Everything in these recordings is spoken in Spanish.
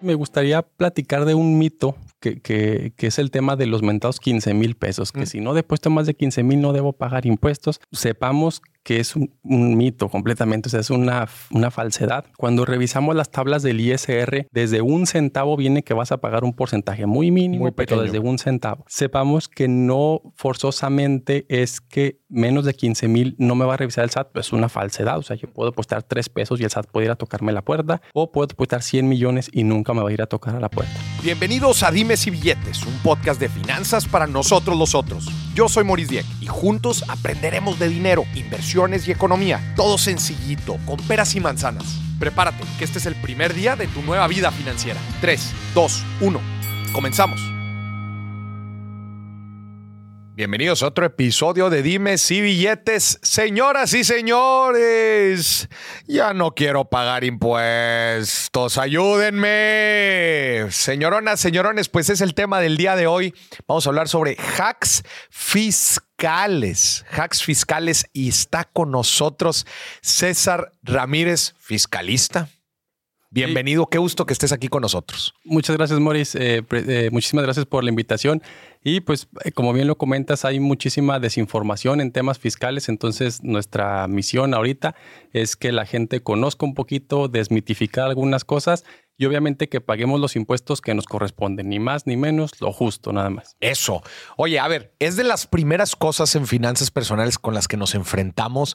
Me gustaría platicar de un mito que, que, que es el tema de los mentados 15 mil pesos, que Mm. si no depuesto más de 15 mil no debo pagar impuestos. Sepamos que es un, un mito completamente, o sea, es una, una falsedad. Cuando revisamos las tablas del ISR, desde un centavo viene que vas a pagar un porcentaje muy mínimo, Muy pero desde un centavo. Sepamos que no forzosamente es que menos de 15 mil no me va a revisar el SAT, pues es una falsedad. O sea, yo puedo apostar 3 pesos y el SAT puede ir a tocarme la puerta, o puedo apostar 100 millones y nunca me va a ir a tocar a la puerta. Bienvenidos a Dimes y Billetes, un podcast de finanzas para nosotros los otros. Yo soy Maurice Dieck y juntos aprenderemos de dinero, inversiones y economía. Todo sencillito, con peras y manzanas. Prepárate, que este es el primer día de tu nueva vida financiera. 3, 2, 1. Comenzamos. Bienvenidos a otro episodio de Dimes y Billetes. Señoras y señores, ya no quiero pagar impuestos. Ayúdenme. Señoronas, señorones, pues es el tema del día de hoy. Vamos a hablar sobre hacks fiscales. Hacks fiscales y está con nosotros César Ramírez, fiscalista. Bienvenido, qué gusto que estés aquí con nosotros. Muchas gracias, Morris. Eh, eh, muchísimas gracias por la invitación. Y pues, eh, como bien lo comentas, hay muchísima desinformación en temas fiscales. Entonces, nuestra misión ahorita es que la gente conozca un poquito, desmitificar algunas cosas y obviamente que paguemos los impuestos que nos corresponden, ni más ni menos, lo justo, nada más. Eso. Oye, a ver, es de las primeras cosas en finanzas personales con las que nos enfrentamos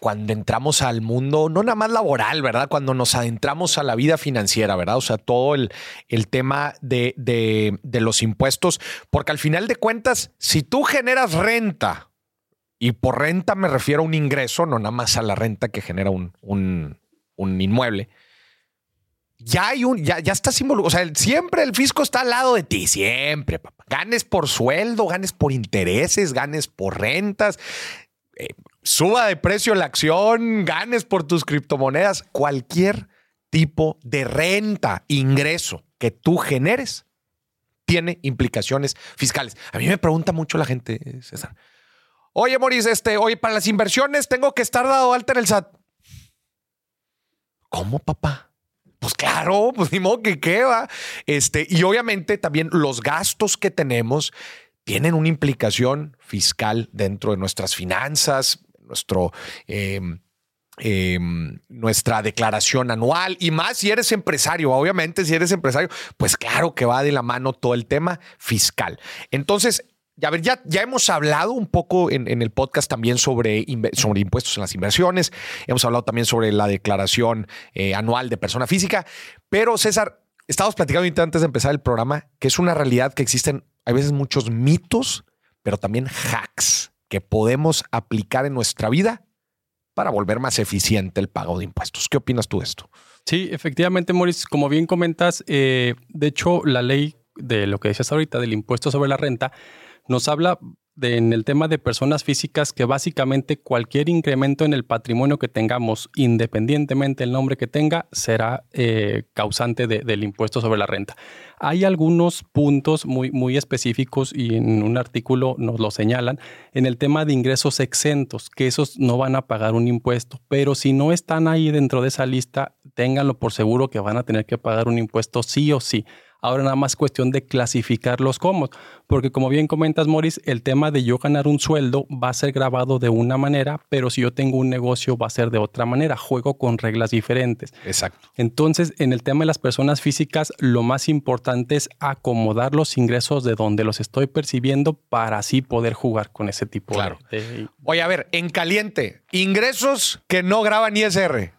cuando entramos al mundo, no nada más laboral, ¿verdad? Cuando nos adentramos a la vida financiera, ¿verdad? O sea, todo el, el tema de, de- los impuestos, porque al final de cuentas, si tú generas renta, y por renta me refiero a un ingreso, no nada más a la renta que genera un, un- un inmueble, ya hay un, ya, ya estás involucrado. O sea, siempre el fisco está al lado de ti, siempre, papá. Ganes por sueldo, ganes por intereses, ganes por rentas, eh, suba de precio la acción, ganes por tus criptomonedas, cualquier tipo de renta, ingreso que tú generes, tiene implicaciones fiscales. A mí me pregunta mucho la gente, César. Oye, Moris, este, oye, para las inversiones tengo que estar dado alta en el SAT. ¿Cómo, papá? Pues claro, pues ni modo que qué va. Este, y obviamente también los gastos que tenemos tienen una implicación fiscal dentro de nuestras finanzas, nuestro, eh, eh, nuestra declaración anual y más si eres empresario. Obviamente, si eres empresario, pues claro que va de la mano todo el tema fiscal. Entonces, ver, ya, ya hemos hablado un poco en, el podcast también sobre, sobre impuestos en las inversiones. Hemos hablado también sobre la declaración eh, anual de persona física. Pero, César, estábamos platicando antes de empezar el programa que es una realidad que existen, hay veces muchos mitos, pero también hacks que podemos aplicar en nuestra vida para volver más eficiente el pago de impuestos. ¿Qué opinas tú de esto? Sí, efectivamente, Morris, como bien comentas, eh, de hecho, la ley de lo que decías ahorita del impuesto sobre la renta nos habla en el tema de personas físicas que básicamente cualquier incremento en el patrimonio que tengamos, independientemente del nombre que tenga, será eh, causante de- del impuesto sobre la renta. Hay algunos puntos muy, muy específicos y en un artículo nos lo señalan en el tema de ingresos exentos, que esos no van a pagar un impuesto, pero si no están ahí dentro de esa lista, ténganlo por seguro que van a tener que pagar un impuesto sí o sí. Ahora nada más cuestión de clasificarlos como, porque como bien comentas, Morris, el tema de yo ganar un sueldo va a ser grabado de una manera, pero si yo tengo un negocio va a ser de otra manera. Juego con reglas diferentes. Exacto. Entonces, en el tema de las personas físicas, lo más importante es acomodar los ingresos de donde los estoy percibiendo para así poder jugar con ese tipo Claro. de, de- Oye, a ver, en caliente, ingresos que no graban ISR.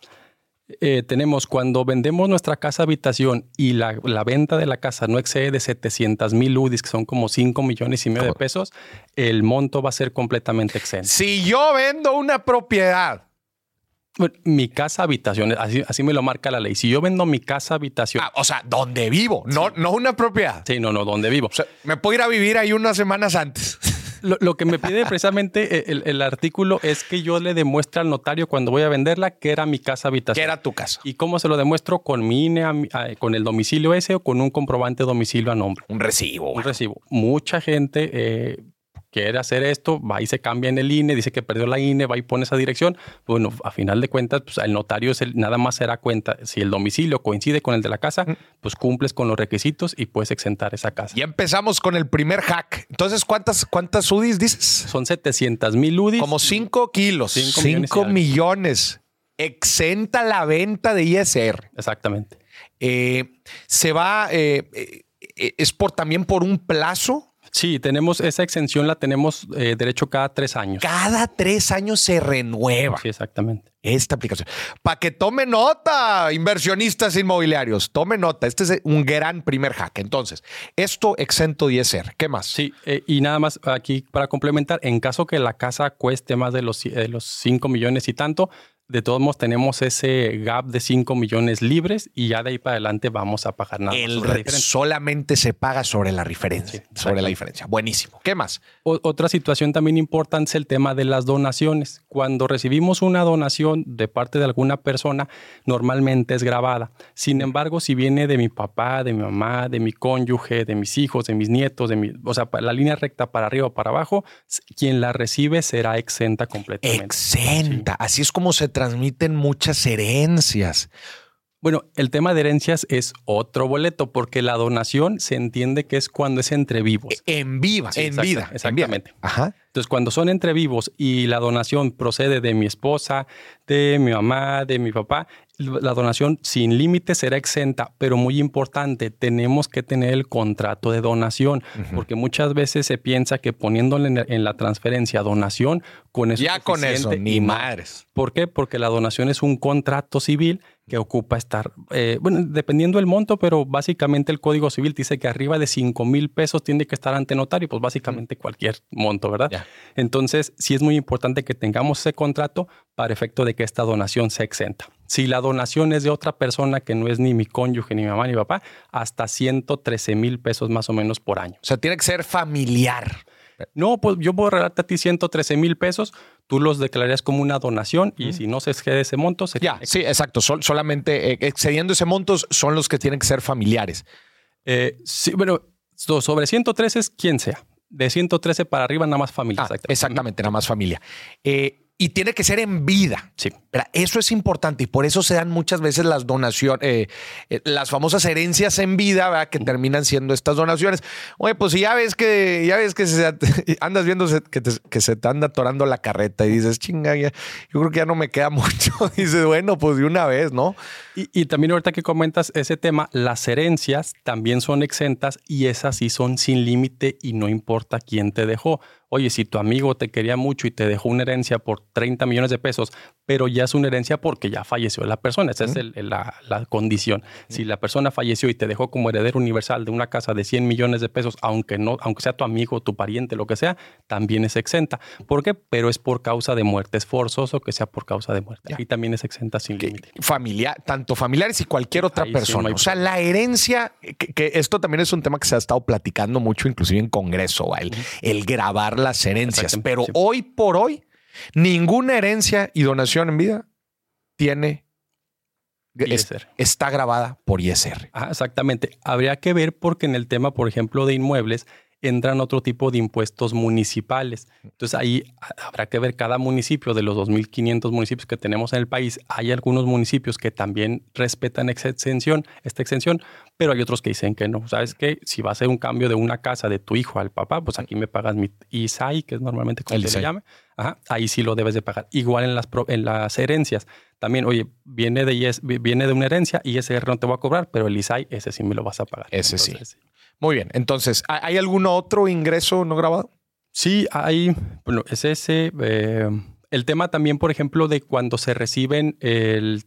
Eh, tenemos cuando vendemos nuestra casa habitación y la, la venta de la casa no excede de 700 mil UDIs, que son como 5 millones y medio de pesos, el monto va a ser completamente exento. Si yo vendo una propiedad, mi casa habitación, así, así me lo marca la ley. Si yo vendo mi casa habitación, ah, o sea, donde vivo, no, no una propiedad. sí, no, no, donde vivo. O sea, me puedo ir a vivir ahí unas semanas antes. Lo, lo que me pide precisamente eh, el, el artículo es que yo le demuestre al notario cuando voy a venderla que era mi casa que habitación. era tu casa. ¿Y cómo se lo demuestro? Con mi INE, a mi- a- con el domicilio ese o con un comprobante de domicilio a nombre. Un recibo. Un recibo. Mucha gente eh, quiere hacer esto, va y se cambia en el INE, dice que perdió la INE, va y pone esa dirección. Bueno, a final de cuentas, pues el notario es el, nada más será cuenta. Si el domicilio coincide con el de la casa, pues cumples con los requisitos y puedes exentar esa casa. Ya empezamos con el primer hack. Entonces, ¿cuántas, cuántas UDIs dices? Son 700 mil UDIs. Como 5 kilos. 5 millones. Exenta la venta de ISR. Exactamente. Eh, se va, eh, eh, es por también por un plazo. Sí, tenemos esa exención, la tenemos derecho cada tres años. Cada tres años se renueva. Sí, exactamente. Esta aplicación. Para que tome nota, inversionistas inmobiliarios, tome nota. Este es un gran primer hack. Entonces, esto exento de ISR. ¿Qué más? Sí, y nada más aquí para complementar, en caso que la casa cueste más de los, de los 5 millones y tanto, de todos modos tenemos ese gap de 5 millones libres y ya de ahí para adelante vamos a pagar nada. El solamente se paga sobre la diferencia. sobre la diferencia. Buenísimo. ¿Qué más? otra situación también importante es el tema de las donaciones. Cuando recibimos una donación de parte de alguna persona, normalmente es grabada. Sin embargo, si viene de mi papá, de mi mamá, de mi cónyuge, de mis hijos, de mis nietos, de mi, o sea, la línea recta para arriba o para abajo, quien la recibe será exenta completamente. Exenta. Así es como se transmiten muchas herencias. Bueno, el tema de herencias es otro boleto porque la donación se entiende que es cuando es entre vivos. E, en viva, en vida. Exactamente. Ajá. Entonces, cuando son entre vivos y la donación procede de mi esposa, de mi mamá, de mi papá, la donación sin límite será exenta, pero muy importante, tenemos que tener el contrato de donación, porque muchas veces se piensa que poniéndole en la transferencia donación, con eso ya con eso, ni madres. ¿Por qué? Porque la donación es un contrato civil que ocupa estar, eh, bueno, dependiendo del monto, pero básicamente el Código Civil dice que arriba de 5 mil pesos tiene que estar ante notario, pues básicamente cualquier monto, ¿verdad? Entonces, sí es muy importante que tengamos ese contrato para efecto de que esta donación sea exenta. Si la donación es de otra persona que no es ni mi cónyuge, ni mi mamá, ni mi papá, hasta 113 mil pesos más o menos por año. O sea, tiene que ser familiar. No, pues yo puedo regalarte a ti 113 mil pesos, tú los declararías como una donación y si no se excede ese monto, sería. Ya, sí, exacto. solamente eh, excediendo ese monto son los que tienen que ser familiares. Eh, sí, bueno, sobre 113 es quien sea. De 113 para arriba, nada más familia. Ah, exactamente, nada más familia. Eh, y tiene que ser en vida. Sí. Eso es importante y por eso se dan muchas veces las donaciones, eh, eh, las famosas herencias en vida, ¿verdad? que terminan siendo estas donaciones. Oye, pues si ya ves que ya ves que andas viendo que, se te anda atorando la carreta y dices, chinga, yo creo que ya no me queda mucho. dices, bueno, pues de una vez, ¿no? Y, y también ahorita que comentas ese tema, las herencias también son exentas y esas sí son sin límite y no importa quién te dejó. Oye, si tu amigo te quería mucho y te dejó una herencia por 30 millones de pesos, pero ya es una herencia porque ya falleció la persona. Esa es la, condición. Si la persona falleció y te dejó como heredero universal de una casa de 100 millones de pesos, aunque, no, aunque sea tu amigo, tu pariente, lo que sea, también es exenta. ¿Por qué? Pero es por causa de muerte. Es forzoso que sea por causa de muerte. Y también es exenta sin límite. Familiar, tanto familiares y cualquier otra persona. o sea, la herencia, que, esto también es un tema que se ha estado platicando mucho, inclusive en Congreso, el, el grabar las herencias. Pero hoy por hoy, ninguna herencia y donación en vida tiene está grabada por ISR. Ah, exactamente. Habría que ver porque en el tema, por ejemplo, de inmuebles, entran otro tipo de impuestos municipales. Entonces ahí habrá que ver cada municipio de los 2.500 municipios que tenemos en el país. Hay algunos municipios que también respetan exención, esta exención, pero hay otros que dicen que no. ¿Sabes que Si va a ser un cambio de una casa de tu hijo al papá, pues aquí me pagas mi ISAI, que es normalmente como se le llama. ahí sí lo debes de pagar. Igual en las, en las herencias. También, oye, viene de, viene de una herencia y ese no te va a cobrar, pero el ISAI, ese sí me lo vas a pagar. Ese sí. Muy bien. Entonces, ¿hay algún otro ingreso no grabado? Sí, hay. Bueno, es ese. Eh, el tema también, por ejemplo, de cuando se reciben el.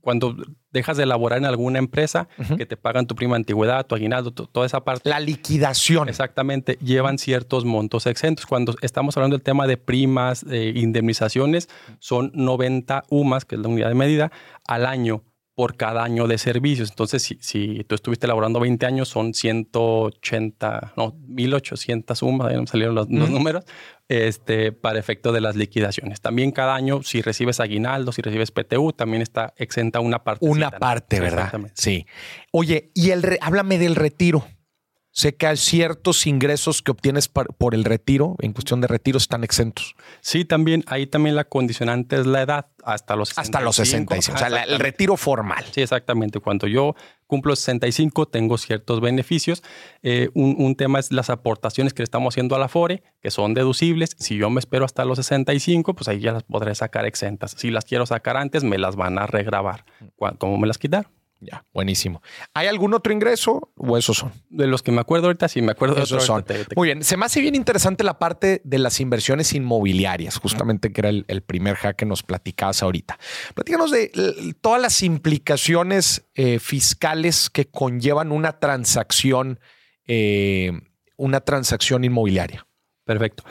Cuando dejas de elaborar en alguna empresa, que te pagan tu prima antigüedad, tu aguinaldo, toda esa parte. La liquidación. Exactamente, llevan ciertos montos exentos. Cuando estamos hablando del tema de primas, de indemnizaciones, son 90 UMAS, que es la unidad de medida, al año por cada año de servicios. Entonces, si, si tú estuviste laborando 20 años, son 180, no, 1800 sumas, ahí me salieron los, números, este, para efecto de las liquidaciones. También cada año, si recibes aguinaldo, si recibes PTU, también está exenta una parte. Una parte, ¿verdad? Sí. Oye, y el háblame del retiro. Sé que hay ciertos ingresos que obtienes por el retiro, en cuestión de retiro, están exentos. Sí, también, ahí también la condicionante es la edad, hasta los 65. Hasta los 65, o sea, el retiro formal. Sí, exactamente. Cuando yo cumplo 65, tengo ciertos beneficios. Eh, un, tema es las aportaciones que le estamos haciendo a la FORE, que son deducibles. Si yo me espero hasta los 65, pues ahí ya las podré sacar exentas. Si las quiero sacar antes, me las van a regrabar. ¿Cómo me las quitar? Ya, buenísimo. ¿Hay algún otro ingreso o esos son? De los que me acuerdo ahorita, sí, me acuerdo de esos son. Muy bien, se me hace bien interesante la parte de las inversiones inmobiliarias, justamente que era el, primer hack que nos platicabas ahorita. Platícanos de todas las implicaciones eh, fiscales que conllevan una transacción, eh, una transacción inmobiliaria. Perfecto.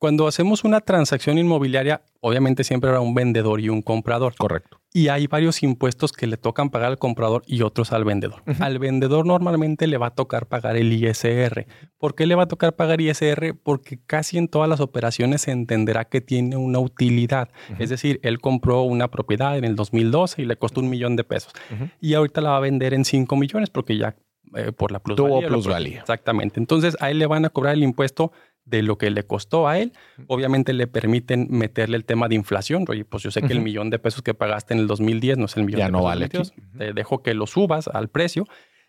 Cuando hacemos una transacción inmobiliaria, obviamente siempre habrá un vendedor y un comprador. Correcto. Y hay varios impuestos que le tocan pagar al comprador y otros al vendedor. Al vendedor normalmente le va a tocar pagar el ISR. ¿Por qué le va a tocar pagar ISR? Porque casi en todas las operaciones se entenderá que tiene una utilidad. Es decir, él compró una propiedad en el 2012 y le costó un millón de pesos. Y ahorita la va a vender en 5 millones porque ya eh, por la plusvalía. Tuvo plusvalía. Exactamente. Entonces a él le van a cobrar el impuesto de lo que le costó a él. Obviamente le permiten meterle el tema de inflación. Oye, pues yo sé que el millón de pesos que pagaste en el 2010 no es el millón ya de no pesos. vale. Te dejo que lo subas al precio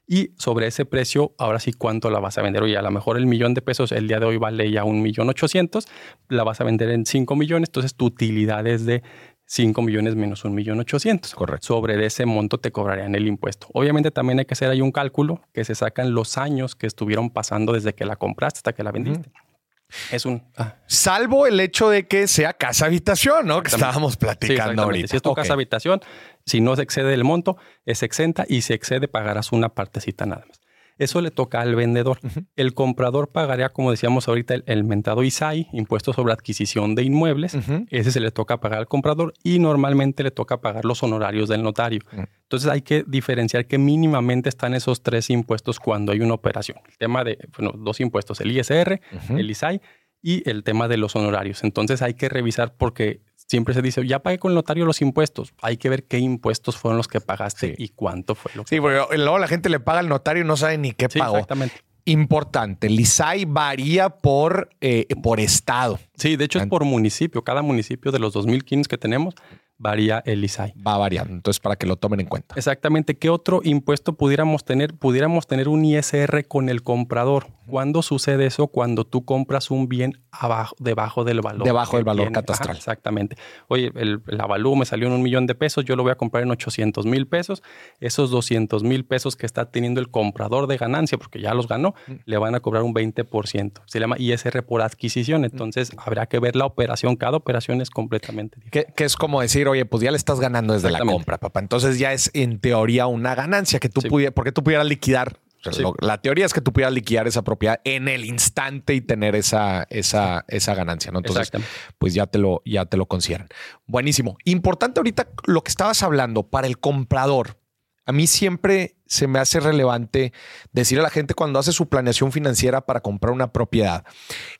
y sobre ese precio, ahora sí, ¿cuánto la vas a vender? Oye, a lo mejor el millón de pesos el día de hoy vale ya un millón ochocientos, la vas a vender en cinco millones, entonces tu utilidad es de 5 millones menos un millón ochocientos. Correcto. Sobre ese monto te cobrarían el impuesto. Obviamente también hay que hacer ahí un cálculo que se sacan los años que estuvieron pasando desde que la compraste hasta que la vendiste. Es un. Ah. Salvo el hecho de que sea casa habitación, ¿no? Que estábamos platicando ahorita. Si es tu casa habitación, si no se excede el monto, es exenta y si excede, pagarás una partecita nada más. Eso le toca al vendedor. El comprador pagaría, como decíamos ahorita, el, mentado ISAI, impuesto sobre adquisición de inmuebles. Ese se le toca pagar al comprador y normalmente le toca pagar los honorarios del notario. Entonces hay que diferenciar que mínimamente están esos tres impuestos cuando hay una operación. El tema de, bueno, dos impuestos, el ISR, el ISAI y el tema de los honorarios. Entonces hay que revisar porque siempre se dice, ya pagué con el notario los impuestos. Hay que ver qué impuestos fueron los que pagaste y cuánto fue lo que Sí, porque luego la gente le paga al notario y no sabe ni qué pagó. Exactamente. Importante, el ISAI varía por, eh, por estado. Sí, de hecho es por municipio. Cada municipio de los 2015 que tenemos varía el ISAI. Va variando, entonces para que lo tomen en cuenta. Exactamente. ¿Qué otro impuesto pudiéramos tener? Pudiéramos tener un ISR con el comprador. ¿Cuándo sucede eso? Cuando tú compras un bien abajo, debajo del valor. Debajo del valor catastral. exactamente. Oye, el, avalúo me salió en un millón de pesos, yo lo voy a comprar en 800 mil pesos. Esos 200 mil pesos que está teniendo el comprador de ganancia, porque ya los ganó, mm. le van a cobrar un 20%. Se llama ISR por adquisición. Entonces, habrá que ver la operación. Cada operación es completamente diferente. Que, es como decir, oye, pues ya le estás ganando desde la compra, papá. Entonces ya es en teoría una ganancia que tú pudieras, porque tú pudieras liquidar. la teoría es que tú pudieras liquidar esa propiedad en el instante y tener esa, esa, esa ganancia, ¿no? Entonces, pues ya te lo, ya te lo consideran. Buenísimo. Importante ahorita lo que estabas hablando para el comprador. A mí siempre se me hace relevante decir a la gente cuando hace su planeación financiera para comprar una propiedad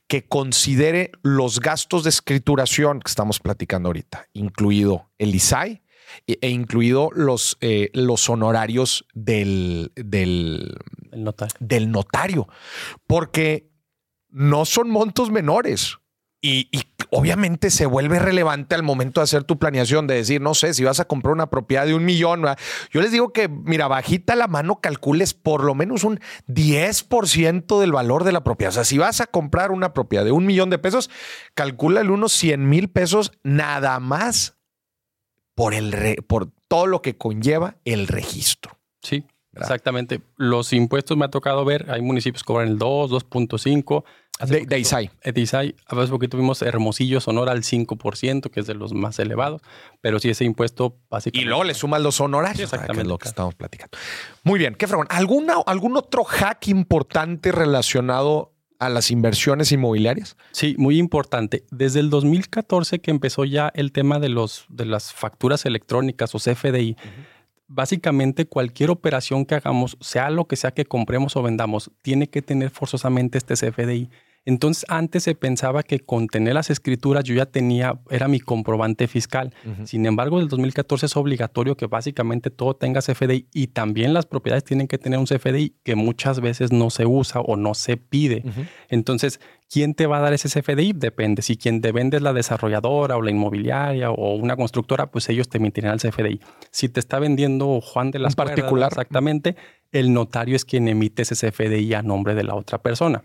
que considere los gastos de escrituración que estamos platicando ahorita, incluido el ISAI e, e incluido los, eh, los honorarios del, del, notario. del notario, porque no son montos menores. Y, obviamente se vuelve relevante al momento de hacer tu planeación, de decir, no sé, si vas a comprar una propiedad de un millón, yo les digo que, mira, bajita la mano, calcules por lo menos un 10% del valor de la propiedad. O sea, si vas a comprar una propiedad de un millón de pesos, calcula unos 100 mil pesos nada más por, el por todo lo que conlleva el registro. Sí, exactamente. Los impuestos me ha tocado ver, hay municipios que cobran el 2, 2.5 de, de ISAI. De ISAI. Hace poquito tuvimos Hermosillo Sonora al 5%, que es de los más elevados, pero sí ese impuesto básicamente. Y luego le suman los honorarios, exactamente. lo que estamos platicando. Muy bien, qué fregón. ¿Alguna, ¿Algún otro hack importante relacionado a las inversiones inmobiliarias? Sí, muy importante. Desde el 2014 que empezó ya el tema de, los, de las facturas electrónicas o CFDI, básicamente cualquier operación que hagamos, sea lo que sea que compremos o vendamos, tiene que tener forzosamente este CFDI. Entonces, antes se pensaba que con tener las escrituras yo ya tenía, era mi comprobante fiscal. Sin embargo, del 2014 es obligatorio que básicamente todo tenga CFDI y también las propiedades tienen que tener un CFDI que muchas veces no se usa o no se pide. Entonces, ¿quién te va a dar ese CFDI? Depende. Si quien te vende es la desarrolladora o la inmobiliaria o una constructora, pues ellos te emitirán el CFDI. Si te está vendiendo Juan de las particular. exactamente, el notario es quien emite ese CFDI a nombre de la otra persona.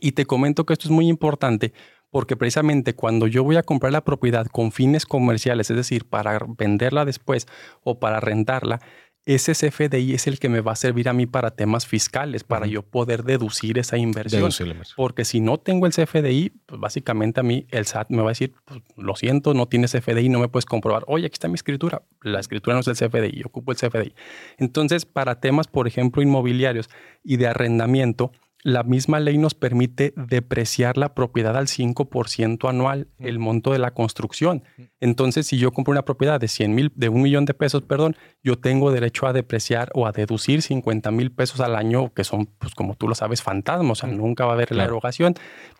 Y te comento que esto es muy importante porque precisamente cuando yo voy a comprar la propiedad con fines comerciales, es decir, para venderla después o para rentarla, ese CFDI es el que me va a servir a mí para temas fiscales, para yo poder deducir esa inversión. Porque si no tengo el CFDI, pues básicamente a mí el SAT me va a decir, pues, lo siento, no tienes CFDI, no me puedes comprobar. Oye, aquí está mi escritura. La escritura no es el CFDI, yo ocupo el CFDI. Entonces, para temas, por ejemplo, inmobiliarios y de arrendamiento, la misma ley nos permite depreciar la propiedad al 5% anual, el monto de la construcción. Entonces, si yo compro una propiedad de 100 mil, de un millón de pesos, perdón, yo tengo derecho a depreciar o a deducir 50 mil pesos al año, que son, pues como tú lo sabes, fantasmas, o sea, nunca va a haber la erogación,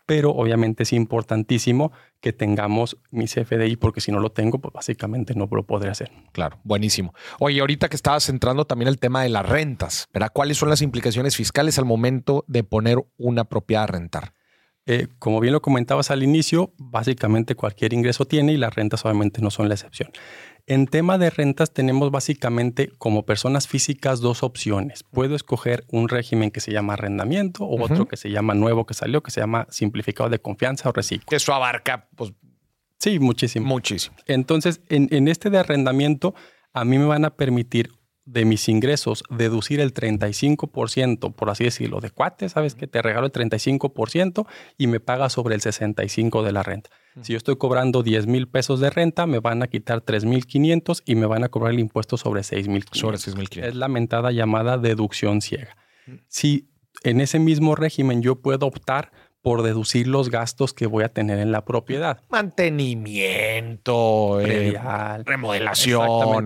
pero obviamente es importantísimo que tengamos mi CFDI, porque si no lo tengo, pues básicamente no lo podré hacer. Claro, buenísimo. Oye, ahorita que estabas centrando también el tema de las rentas, ¿verdad? ¿Cuáles son las implicaciones fiscales al momento de poner una propiedad a rentar? Eh, como bien lo comentabas al inicio, básicamente cualquier ingreso tiene y las rentas obviamente no son la excepción. En tema de rentas tenemos básicamente como personas físicas dos opciones. Puedo escoger un régimen que se llama arrendamiento o otro que se llama nuevo que salió, que se llama simplificado de confianza o reciclo. Que eso abarca, pues... Sí, muchísimo. Muchísimo. Entonces, en, en este de arrendamiento, a mí me van a permitir de mis ingresos deducir el 35%, por así decirlo, de cuate, sabes que te regalo el 35% y me paga sobre el 65% de la renta. Si yo estoy cobrando 10 mil pesos de renta, me van a quitar 3 mil 500 y me van a cobrar el impuesto sobre 6 mil Sobre 6 mil Es la mentada llamada deducción ciega. Si en ese mismo régimen yo puedo optar por deducir los gastos que voy a tener en la propiedad. Mantenimiento, eh, remodelación,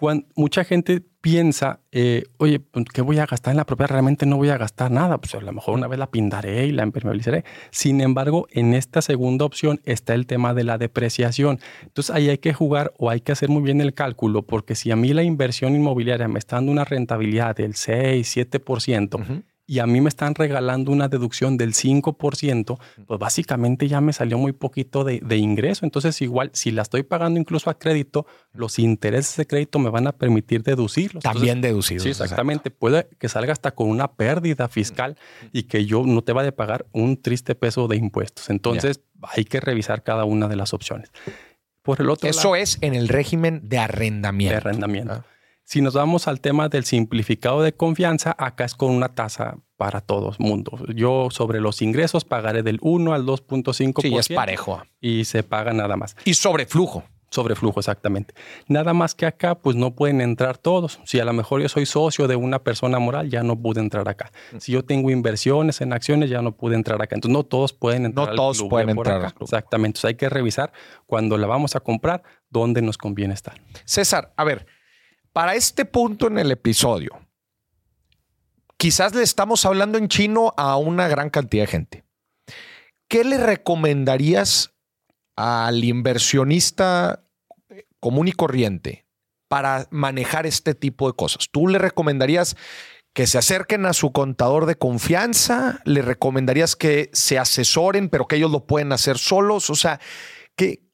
etcétera mucha gente piensa, eh, oye, pues, ¿qué voy a gastar en la propiedad? Realmente no voy a gastar nada, pues a lo mejor una vez la pintaré y la impermeabilizaré. Sin embargo, en esta segunda opción está el tema de la depreciación. Entonces ahí hay que jugar o hay que hacer muy bien el cálculo, porque si a mí la inversión inmobiliaria me está dando una rentabilidad del 6, 7%, y a mí me están regalando una deducción del 5%, pues básicamente ya me salió muy poquito de, ingreso. Entonces, igual, si la estoy pagando incluso a crédito, los intereses de crédito me van a permitir deducirlos. También deducidos. Sí, exactamente. Puede que salga hasta con una pérdida fiscal y que yo no te vaya a pagar un triste peso de impuestos. Entonces, hay que revisar cada una de las opciones. Por el otro Eso es en el régimen de arrendamiento. De arrendamiento. Ah. Si nos vamos al tema del simplificado de confianza, acá es con una tasa para todos mundo. Yo sobre los ingresos pagaré del 1 al 2.5%. Sí, es parejo. Y se paga nada más. Y sobre flujo. Sobre flujo, exactamente. Nada más que acá, pues no pueden entrar todos. Si a lo mejor yo soy socio de una persona moral, ya no pude entrar acá. Mm. Si yo tengo inversiones en acciones, ya no pude entrar acá. Entonces, no todos pueden entrar. No todos pueden entrar. Acá. Exactamente. Entonces, hay que revisar cuando la vamos a comprar dónde nos conviene estar. César, a ver, para este punto en el episodio, quizás le estamos hablando en chino a una gran cantidad de gente. ¿Qué le recomendarías al inversionista común y corriente para manejar este tipo de cosas? ¿Tú le recomendarías que se acerquen a su contador de confianza? ¿Le recomendarías que se asesoren, pero que ellos lo pueden hacer solos? O sea, ¿qué,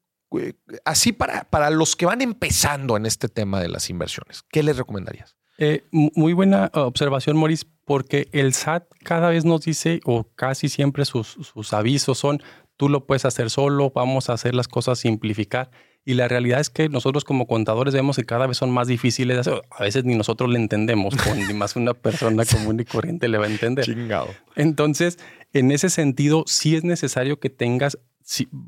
así para, para los que van empezando en este tema de las inversiones, ¿qué les recomendarías? Eh, muy buena observación, Maurice, porque el SAT cada vez nos dice, o casi siempre sus, sus avisos son, tú lo puedes hacer solo, vamos a hacer las cosas simplificar. Y la realidad es que nosotros como contadores vemos que cada vez son más difíciles de hacer. A veces ni nosotros le entendemos, ni más una persona común y corriente le va a entender. Chingado. Entonces, en ese sentido, sí es necesario que tengas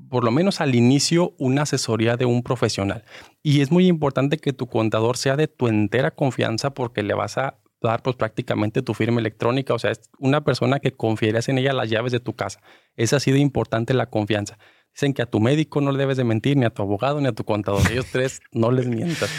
por lo menos al inicio, una asesoría de un profesional. Y es muy importante que tu contador sea de tu entera confianza porque le vas a dar pues prácticamente tu firma electrónica. O sea, es una persona que confiarías en ella las llaves de tu casa. Es así de importante la confianza. Dicen que a tu médico no le debes de mentir, ni a tu abogado, ni a tu contador. Ellos tres no les mientas.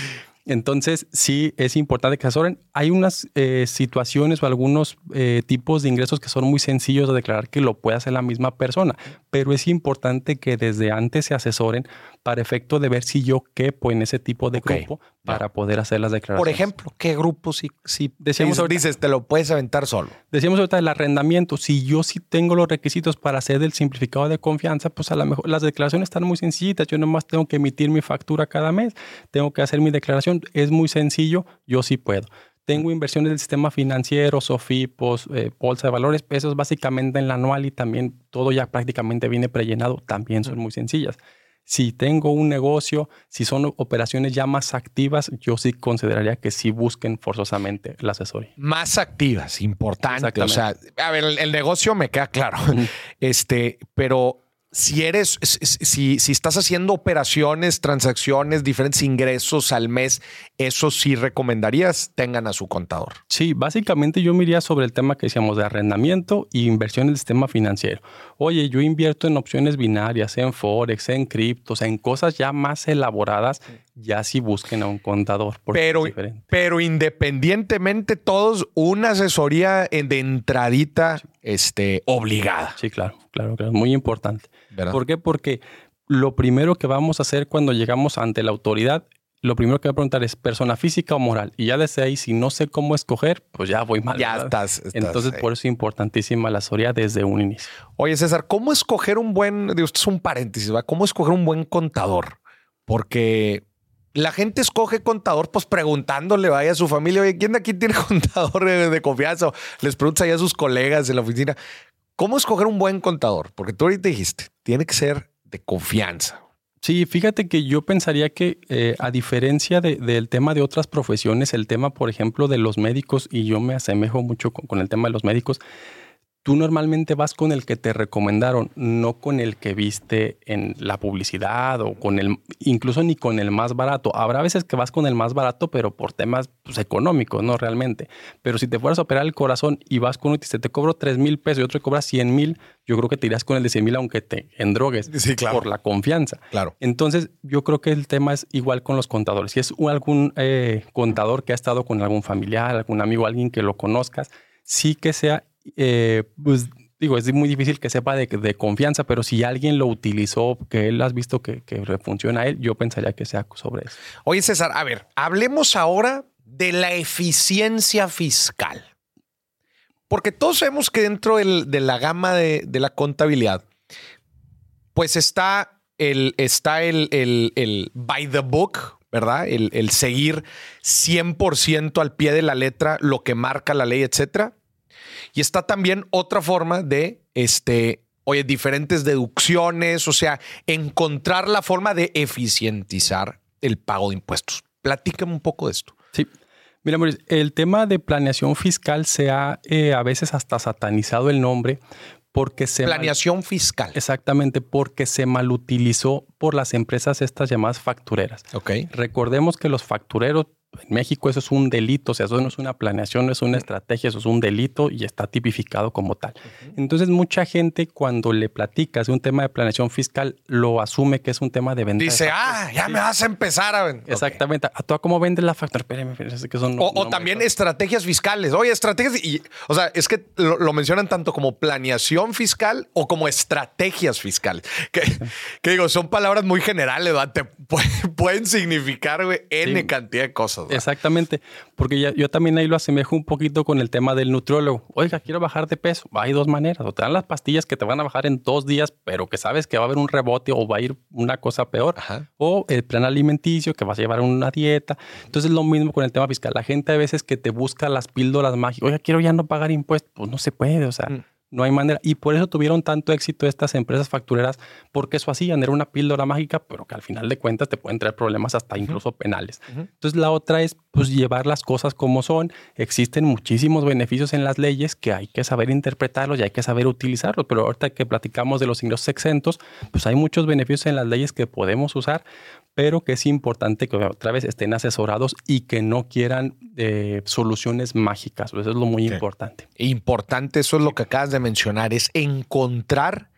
Entonces, sí es importante que asesoren. Hay unas eh, situaciones o algunos eh, tipos de ingresos que son muy sencillos de declarar que lo puede hacer la misma persona, pero es importante que desde antes se asesoren para efecto de ver si yo quepo en ese tipo de grupo para poder hacer las declaraciones. Por ejemplo, ¿qué grupo si, si decíamos ahorita, dices te lo puedes aventar solo? Decíamos ahorita el arrendamiento. Si yo sí tengo los requisitos para hacer el simplificado de confianza, pues a lo mejor las declaraciones están muy sencillitas. Yo nomás tengo que emitir mi factura cada mes, tengo que hacer mi declaración. Es muy sencillo, yo sí puedo. Tengo inversiones del sistema financiero, SOFIPOS, eh, bolsa de valores, pesos básicamente en la anual y también todo ya prácticamente viene prellenado, también son muy sencillas. Si tengo un negocio, si son operaciones ya más activas, yo sí consideraría que sí busquen forzosamente la asesoría. Más activas, importante. O sea, a ver, el, negocio me queda claro. este, pero si eres, si, si estás haciendo operaciones, transacciones, diferentes ingresos al mes, eso sí recomendarías tengan a su contador. Sí, básicamente yo miraría sobre el tema que decíamos de arrendamiento e inversión en el sistema financiero. Oye, yo invierto en opciones binarias, en Forex, en criptos, en cosas ya más elaboradas, ya sí busquen a un contador. Pero, pero independientemente, todos una asesoría de entradita este, obligada. Sí, claro, claro, claro, muy importante. ¿Por qué? Porque lo primero que vamos a hacer cuando llegamos ante la autoridad, lo primero que voy a preguntar es persona física o moral. Y ya desde ahí, si no sé cómo escoger, pues ya voy mal. Ya estás, Entonces, por eso es importantísima la asesoría desde un inicio. Oye, César, ¿cómo escoger un buen, digo, esto es un paréntesis, ¿va? ¿Cómo escoger un buen contador? Porque la gente escoge contador, pues preguntándole, vaya a su familia, oye, ¿quién de aquí tiene contador de, confianza? les preguntas ahí a sus colegas en la oficina. ¿Cómo escoger un buen contador? Porque tú ahorita dijiste, tiene que ser de confianza. Sí, fíjate que yo pensaría que eh, a diferencia del tema de otras profesiones, el tema, por ejemplo, de los médicos, y yo me asemejo mucho con el tema de los médicos, tú normalmente vas con el que te recomendaron, no con el que viste en la publicidad o con el, incluso ni con el más barato. Habrá veces que vas con el más barato, pero por temas pues, económicos, no realmente. Pero si te fueras a operar el corazón y vas con uno y te, te cobro 3 mil pesos y otro te cobra 100 mil, yo creo que te irás con el de 100 mil aunque te endrogues sí, claro. por la confianza. Claro. Entonces, yo creo que el tema es igual con los contadores. Si es algún eh, contador que ha estado con algún familiar, algún amigo, alguien que lo conozcas, sí que sea eh, pues digo, es muy difícil que sepa de, confianza, pero si alguien lo utilizó, que él has visto que, que funciona a él, yo pensaría que sea sobre eso. Oye, César, a ver, hablemos ahora de la eficiencia fiscal. Porque todos sabemos que dentro de la gama de, la contabilidad, pues está el, está el, el, el by the book, ¿verdad? El, el seguir 100% al pie de la letra lo que marca la ley, etcétera. Y está también otra forma de, este, oye, diferentes deducciones, o sea, encontrar la forma de eficientizar el pago de impuestos. Platícame un poco de esto. Sí. Mira, Mauricio, el tema de planeación fiscal se ha eh, a veces hasta satanizado el nombre porque se... Planeación fiscal. Exactamente, porque se malutilizó por las empresas estas llamadas factureras. Ok. Recordemos que los factureros en México eso es un delito, o sea, eso no es una planeación, no es una estrategia, eso es un delito y está tipificado como tal. Entonces, mucha gente cuando le platicas de un tema de planeación fiscal, lo asume que es un tema de venta. Dice, ah, ya me vas a empezar a vender. Exactamente. ¿A tú cómo vendes la factura? Espérame, que son o, también estrategias fiscales. Oye, estrategias, y, o sea, es que lo, mencionan tanto como planeación fiscal o como estrategias fiscales. Que, que digo, son palabras muy generales, ¿verdad? Te pueden significar, güey, N cantidad de cosas. Exactamente, porque yo también ahí lo asemejo un poquito con el tema del nutriólogo. Oiga, quiero bajar de peso. Hay dos maneras. O te dan las pastillas que te van a bajar en dos días, pero que sabes que va a haber un rebote o va a ir una cosa peor. O el plan alimenticio que vas a llevar una dieta. Entonces, lo mismo con el tema fiscal. La gente a veces que te busca las píldoras mágicas. Oiga, quiero ya no pagar impuestos. Pues no se puede. O sea, mm. No hay manera. Y por eso tuvieron tanto éxito estas empresas factureras, porque eso hacían, era una píldora mágica, pero que al final de cuentas te pueden traer problemas hasta incluso penales. Entonces la otra es pues llevar las cosas como son. Existen muchísimos beneficios en las leyes que hay que saber interpretarlos y hay que saber utilizarlos. Pero ahorita que platicamos de los ingresos exentos, pues hay muchos beneficios en las leyes que podemos usar pero que es importante que otra vez estén asesorados y que no quieran eh, soluciones mágicas. Eso es lo muy importante. Importante, eso es lo que acabas de mencionar, es encontrar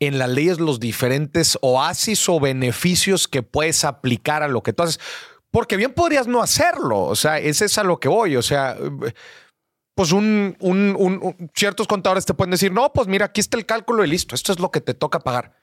en las leyes los diferentes oasis o beneficios que puedes aplicar a lo que tú haces. Porque bien podrías no hacerlo. O sea, es a lo que voy. O sea, pues un, un, ciertos contadores te pueden decir, no, pues mira, aquí está el cálculo y listo. Esto es lo que te toca pagar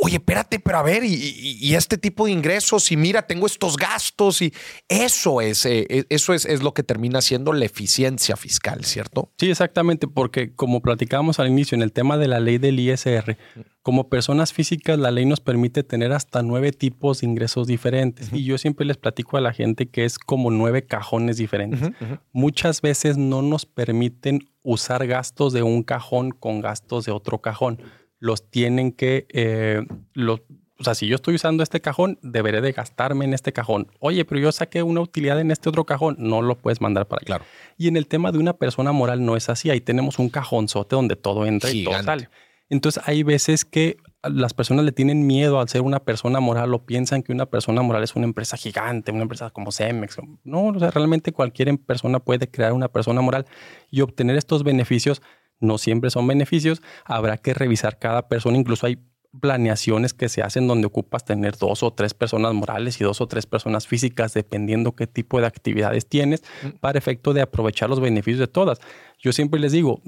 oye, espérate, pero a ver, y, este tipo de ingresos, y mira, tengo estos gastos, y eso es, eh, e, eso es, es, lo que termina siendo la eficiencia fiscal, ¿cierto? Sí, exactamente, porque como platicábamos al inicio en el tema de la ley del ISR, como personas físicas, la ley nos permite tener hasta nueve tipos de ingresos diferentes. Y yo siempre les platico a la gente que es como nueve cajones diferentes. Muchas veces no nos permiten usar gastos de un cajón con gastos de otro cajón los tienen que, eh, los, o sea, si yo estoy usando este cajón, deberé de gastarme en este cajón. Oye, pero yo saqué una utilidad en este otro cajón, no lo puedes mandar para allá. Claro. Y en el tema de una persona moral no es así. Ahí tenemos un cajonzote donde todo entra y todo sale. Entonces hay veces que las personas le tienen miedo al ser una persona moral o piensan que una persona moral es una empresa gigante, una empresa como Cemex. No, o sea, realmente cualquier persona puede crear una persona moral y obtener estos beneficios no siempre son beneficios, habrá que revisar cada persona, incluso hay planeaciones que se hacen donde ocupas tener dos o tres personas morales y dos o tres personas físicas, dependiendo qué tipo de actividades tienes, mm. para efecto de aprovechar los beneficios de todas. Yo siempre les digo,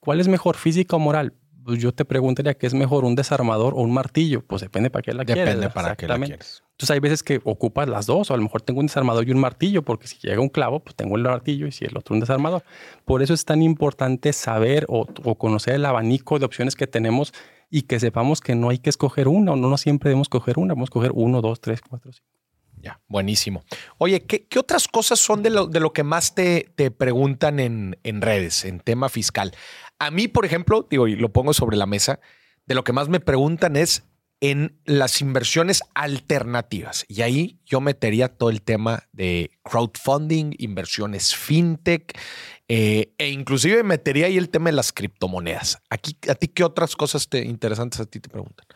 ¿cuál es mejor, física o moral? Pues yo te preguntaría qué es mejor, un desarmador o un martillo. Pues depende para qué la quieres. Depende para qué la quieres. Entonces hay veces que ocupas las dos, o a lo mejor tengo un desarmador y un martillo, porque si llega un clavo, pues tengo el martillo y si el otro un desarmador. Por eso es tan importante saber o, conocer el abanico de opciones que tenemos y que sepamos que no hay que escoger una, o no, no siempre debemos escoger una, vamos a escoger uno, dos, tres, cuatro, cinco. Ya, buenísimo. Oye, ¿qué, otras cosas son de lo, de lo que más te, te preguntan en, en, redes, en tema fiscal? A mí, por ejemplo, digo, y lo pongo sobre la mesa, de lo que más me preguntan es en las inversiones alternativas. Y ahí yo metería todo el tema de crowdfunding, inversiones fintech, eh, e inclusive metería ahí el tema de las criptomonedas. Aquí, ¿A ti qué otras cosas te, interesantes a ti te preguntan?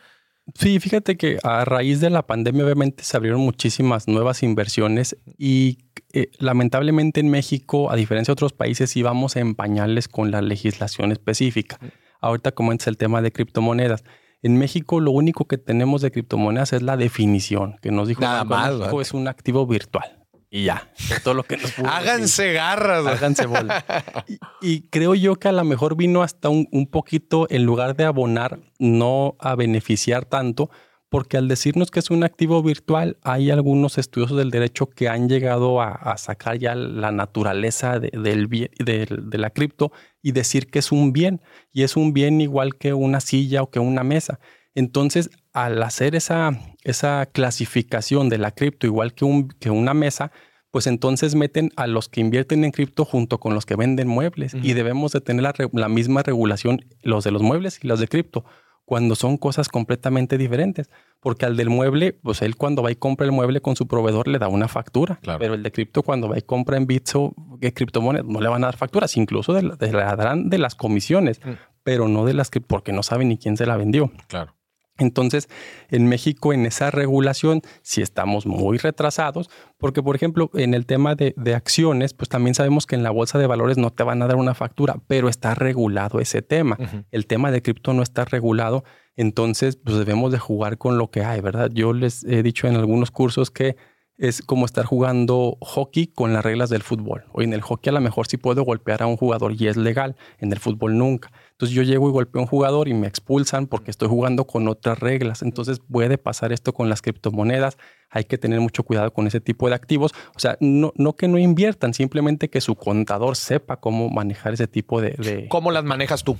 Sí, fíjate que a raíz de la pandemia obviamente se abrieron muchísimas nuevas inversiones y eh, lamentablemente en México, a diferencia de otros países, íbamos en pañales con la legislación específica. Ahorita comentas el tema de criptomonedas. En México lo único que tenemos de criptomonedas es la definición que nos dijo Nada más, es un activo virtual. Y ya, todo lo que nos Háganse garras. Háganse bola. Y, creo yo que a lo mejor vino hasta un, un poquito, en lugar de abonar, no a beneficiar tanto, porque al decirnos que es un activo virtual, hay algunos estudiosos del derecho que han llegado a, sacar ya la naturaleza de, del, de, la cripto y decir que es un bien, y es un bien igual que una silla o que una mesa. Entonces, al hacer esa, esa clasificación de la cripto igual que, un, que una mesa, pues entonces meten a los que invierten en cripto junto con los que venden muebles y debemos de tener la, la misma regulación los de los muebles y los de cripto cuando son cosas completamente diferentes. Porque al del mueble, pues él cuando va y compra el mueble con su proveedor le da una factura. Pero el de cripto cuando va y compra en Bitso, que criptomonedas, no le van a dar facturas. Incluso le darán de las comisiones, mm. pero no de las que, porque no sabe ni quién se la vendió. Claro. Entonces, en México, en esa regulación, sí estamos muy retrasados, porque, por ejemplo, en el tema de, acciones, pues también sabemos que en la bolsa de valores no te van a dar una factura, pero está regulado ese tema. El tema de cripto no está regulado, entonces, pues debemos de jugar con lo que hay, ¿verdad? Yo les he dicho en algunos cursos que es como estar jugando hockey con las reglas del fútbol. O en el hockey a lo mejor sí puedo golpear a un jugador y es legal, en el fútbol nunca. Entonces yo llego y golpeo a un jugador y me expulsan porque estoy jugando con otras reglas. Entonces puede pasar esto con las criptomonedas. Hay que tener mucho cuidado con ese tipo de activos. O sea, no, no que no inviertan, simplemente que su contador sepa cómo manejar ese tipo de... de... ¿Cómo las manejas tú?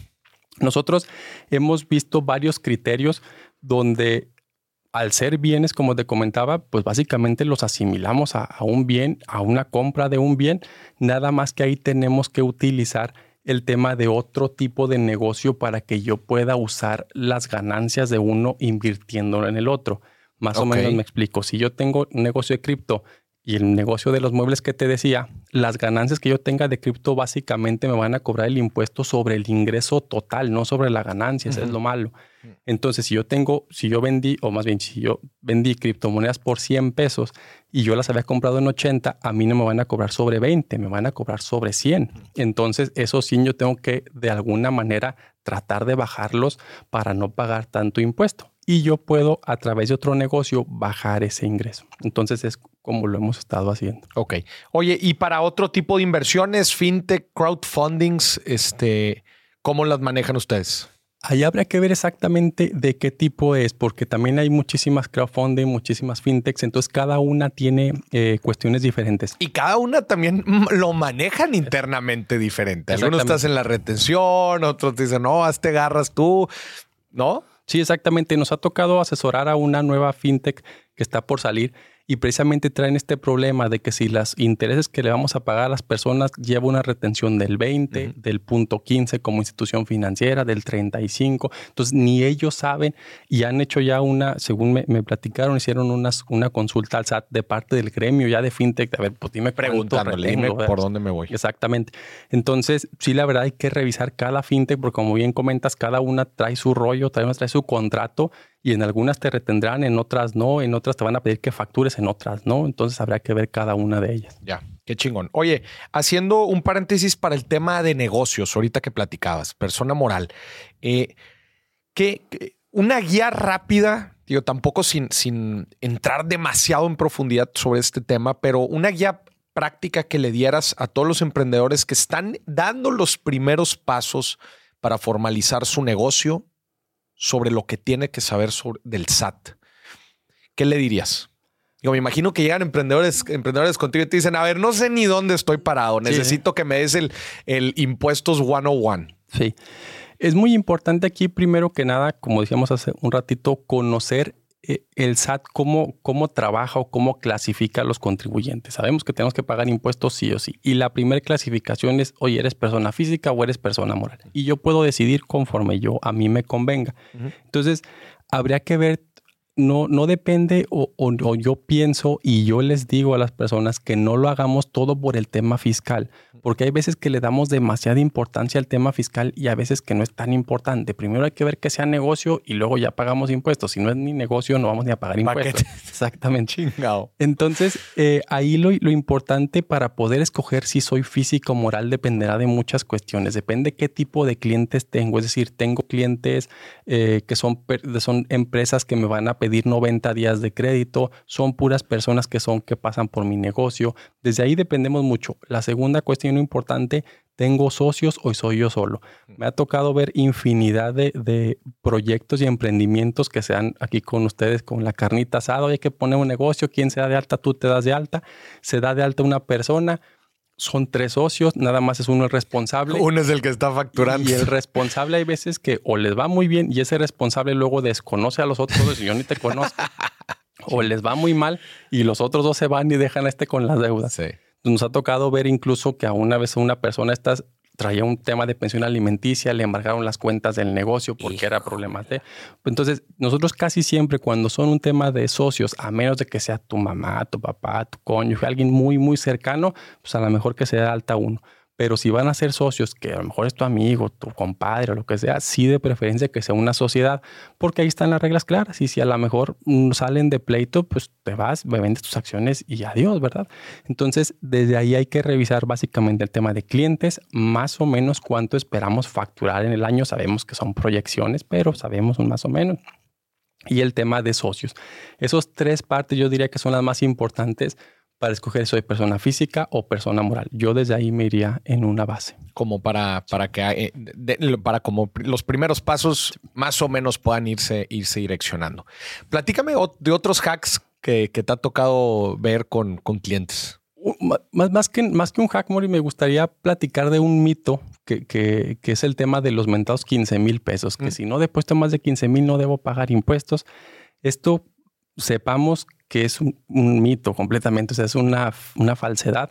Nosotros hemos visto varios criterios donde al ser bienes, como te comentaba, pues básicamente los asimilamos a, un bien, a una compra de un bien, nada más que ahí tenemos que utilizar el tema de otro tipo de negocio para que yo pueda usar las ganancias de uno invirtiéndolo en el otro. Más o menos me explico. Si yo tengo un negocio de cripto y el negocio de los muebles que te decía, las ganancias que yo tenga de cripto básicamente me van a cobrar el impuesto sobre el ingreso total, no sobre la ganancia, eso es lo malo. Entonces, si yo tengo, si yo vendí, o más bien, si yo vendí criptomonedas por 100 pesos y yo las había comprado en 80, a mí no me van a cobrar sobre 20, me van a cobrar sobre 100. Entonces, eso sí yo tengo que de alguna manera tratar de bajarlos para no pagar tanto impuesto. y yo puedo a través de otro negocio bajar ese ingreso. Entonces es como lo hemos estado haciendo. Ok. Oye, y para otro tipo de inversiones, fintech, crowdfundings, este, ¿cómo las manejan ustedes? Ahí habría que ver exactamente de qué tipo es, porque también hay muchísimas crowdfunding, muchísimas fintechs, entonces cada una tiene eh, cuestiones diferentes. Y cada una también lo manejan internamente diferente. Algunos estás en la retención, otros dicen, no, hazte garras tú, ¿no? Sí, exactamente. Nos ha tocado asesorar a una nueva fintech que está por salir y precisamente traen este problema de que si los intereses que le vamos a pagar a las personas lleva una retención del 20, del punto 15 como institución financiera, del 35, entonces ni ellos saben y han hecho ya una, según me, platicaron, hicieron unas, una consulta al SAT de parte del gremio ya de fintech, a ver, pues dime preguntándole, dime por dónde me voy. Exactamente. Entonces, sí, la verdad hay que revisar cada fintech porque como bien comentas, cada una trae su rollo, trae, trae su contrato y en algunas te retendrán, en otras no, en otras te van a pedir que factures, en otras no. Entonces habrá que ver cada una de ellas. Ya, qué chingón. Oye, haciendo un paréntesis para el tema de negocios, ahorita que platicabas, persona moral, eh, que, una guía rápida, digo, tampoco sin, sin entrar demasiado en profundidad sobre este tema, pero una guía práctica que le dieras a todos los emprendedores que están dando los primeros pasos para formalizar su negocio sobre lo que tiene que saber sobre, del SAT, ¿qué le dirías? Yo me imagino que llegan emprendedores, emprendedores contigo y te dicen, a ver, no sé ni dónde estoy parado, necesito que me des el, el impuestos 101. Sí, es muy importante aquí, primero que nada, como decíamos hace un ratito, conocer el SAT cómo, cómo trabaja o cómo clasifica a los contribuyentes. Sabemos que tenemos que pagar impuestos sí o sí. Y la primera clasificación es, oye, ¿eres persona física o eres persona moral? Y yo puedo decidir conforme yo a mí me convenga. Entonces, habría que ver no, no depende o, yo pienso y yo les digo a las personas que no lo hagamos todo por el tema fiscal, porque hay veces que le damos demasiada importancia al tema fiscal y a veces que no es tan importante. Primero hay que ver que sea negocio y luego ya pagamos impuestos. Si no es ni negocio, no vamos ni a pagar impuestos. Exactamente. Chingado. Entonces, eh, ahí lo, lo, importante para poder escoger si soy físico o moral dependerá de muchas cuestiones. Depende qué tipo de clientes tengo. Es decir, tengo clientes eh, que son, son empresas que me van a pedir 90 días de crédito, son puras personas que son que pasan por mi negocio. Desde ahí dependemos mucho. La segunda cuestión importante, ¿tengo socios o soy yo solo? Me ha tocado ver infinidad de, proyectos y emprendimientos que sean aquí con ustedes con la carnita asada. Hay que poner un negocio, ¿quién se da de alta? Tú te das de alta. Se da de alta una persona son tres socios, nada más es uno el responsable. Uno es el que está facturando. Y el responsable hay veces que o les va muy bien y ese responsable luego desconoce a los otros y yo ni te conozco. o les va muy mal y los otros dos se van y dejan a este con las deudas. Nos ha tocado ver incluso que a una vez una persona estas traía un tema de pensión alimenticia, le embargaron las cuentas del negocio porque era problema de... Entonces, nosotros casi siempre cuando son un tema de socios, a menos de que sea tu mamá, tu papá, tu cónyuge, alguien muy, muy cercano, pues a lo mejor que sea alta uno. Pero si van a ser socios, que a lo mejor es tu amigo, tu compadre o lo que sea, sí de preferencia que sea una sociedad, porque ahí están las reglas claras. Y si a lo mejor salen de pleito, pues te vas, me vendes tus acciones y adiós, ¿verdad? Entonces, desde ahí hay que revisar básicamente el tema de clientes, más o menos cuánto esperamos facturar en el año. Sabemos que son proyecciones, pero sabemos un más o menos y el tema de socios. Esos tres partes yo diría que son las más importantes para escoger si soy persona física o persona moral. Yo desde ahí me iría en una base. Como para, para que eh, para como los primeros pasos más o menos puedan irse, irse direccionando. Platícame de otros hacks que, te ha tocado ver con, con clientes. Más, más, que, más que un hack, Mori, me gustaría platicar de un mito que, que, que es el tema de los mentados 15 mil pesos, que mm. si no depuesto más de 15 mil no debo pagar impuestos. Esto sepamos que es un, mito completamente, o sea, es una, una falsedad.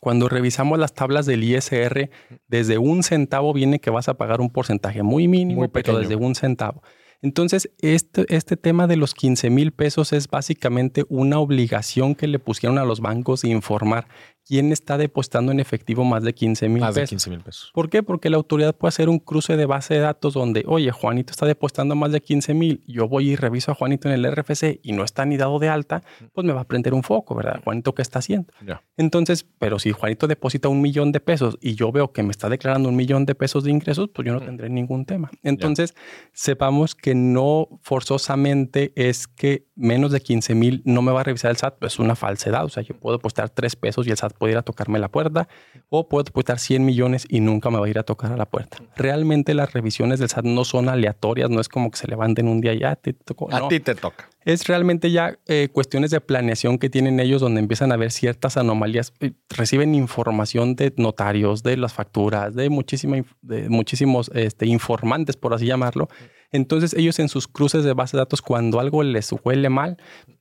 Cuando revisamos las tablas del ISR, desde un centavo viene que vas a pagar un porcentaje muy mínimo, pero desde un centavo. Entonces, este, este tema de los 15 mil pesos es básicamente una obligación que le pusieron a los bancos de informar quién está depositando en efectivo más de 15 mil Más de pesos. 15 mil pesos. ¿Por qué? Porque la autoridad puede hacer un cruce de base de datos donde, oye, Juanito está depositando más de 15 mil, yo voy y reviso a Juanito en el RFC y no está ni dado de alta, pues me va a prender un foco, ¿verdad? Juanito, ¿qué está haciendo? Ya. Entonces, pero si Juanito deposita un millón de pesos y yo veo que me está declarando un millón de pesos de ingresos, pues yo no tendré ningún tema. Entonces, sepamos que no forzosamente es que menos de 15 mil no me va a revisar el SAT, pues es una falsedad. O sea, yo puedo depositar tres pesos y el SAT puede ir a tocarme la puerta, o puedo depositar 100 millones y nunca me va a ir a tocar a la puerta. Realmente las revisiones del SAT no son aleatorias, no es como que se levanten un día y ya te tocó. A no ti te toca. es realmente ya eh, cuestiones de planeación que tienen ellos donde empiezan a ver ciertas anomalías. Eh, Reciben información de notarios, de las facturas, de, muchísima, de muchísimos este, informantes, por así llamarlo. Entonces ellos en sus cruces de base de datos, cuando algo les huele mal,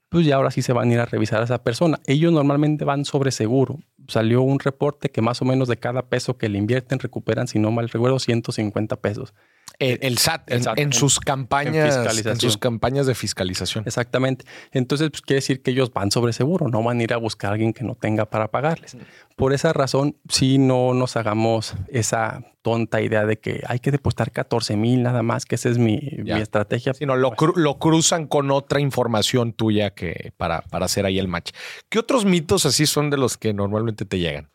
pues ya ahora sí se van a ir a revisar a esa persona. Ellos normalmente van sobre seguro. Salió un reporte que más o menos de cada peso que le invierten recuperan, si no mal recuerdo, 150 pesos. El, el SAT, El en, SAT, en en- sus campañas, en, sus campañas de fiscalización. Exactamente. Entonces, pues quiere decir que ellos van sobre seguro, no van a ir a buscar a alguien que no tenga para pagarles. Por esa razón, sí no nos hagamos esa tonta idea de que hay que depositar 14 mil nada más, que esa es mi, mi estrategia. Sino lo, cru- lo cruzan con otra información tuya que para, para hacer ahí el match. ¿Qué otros mitos así son de los que normalmente te llegan?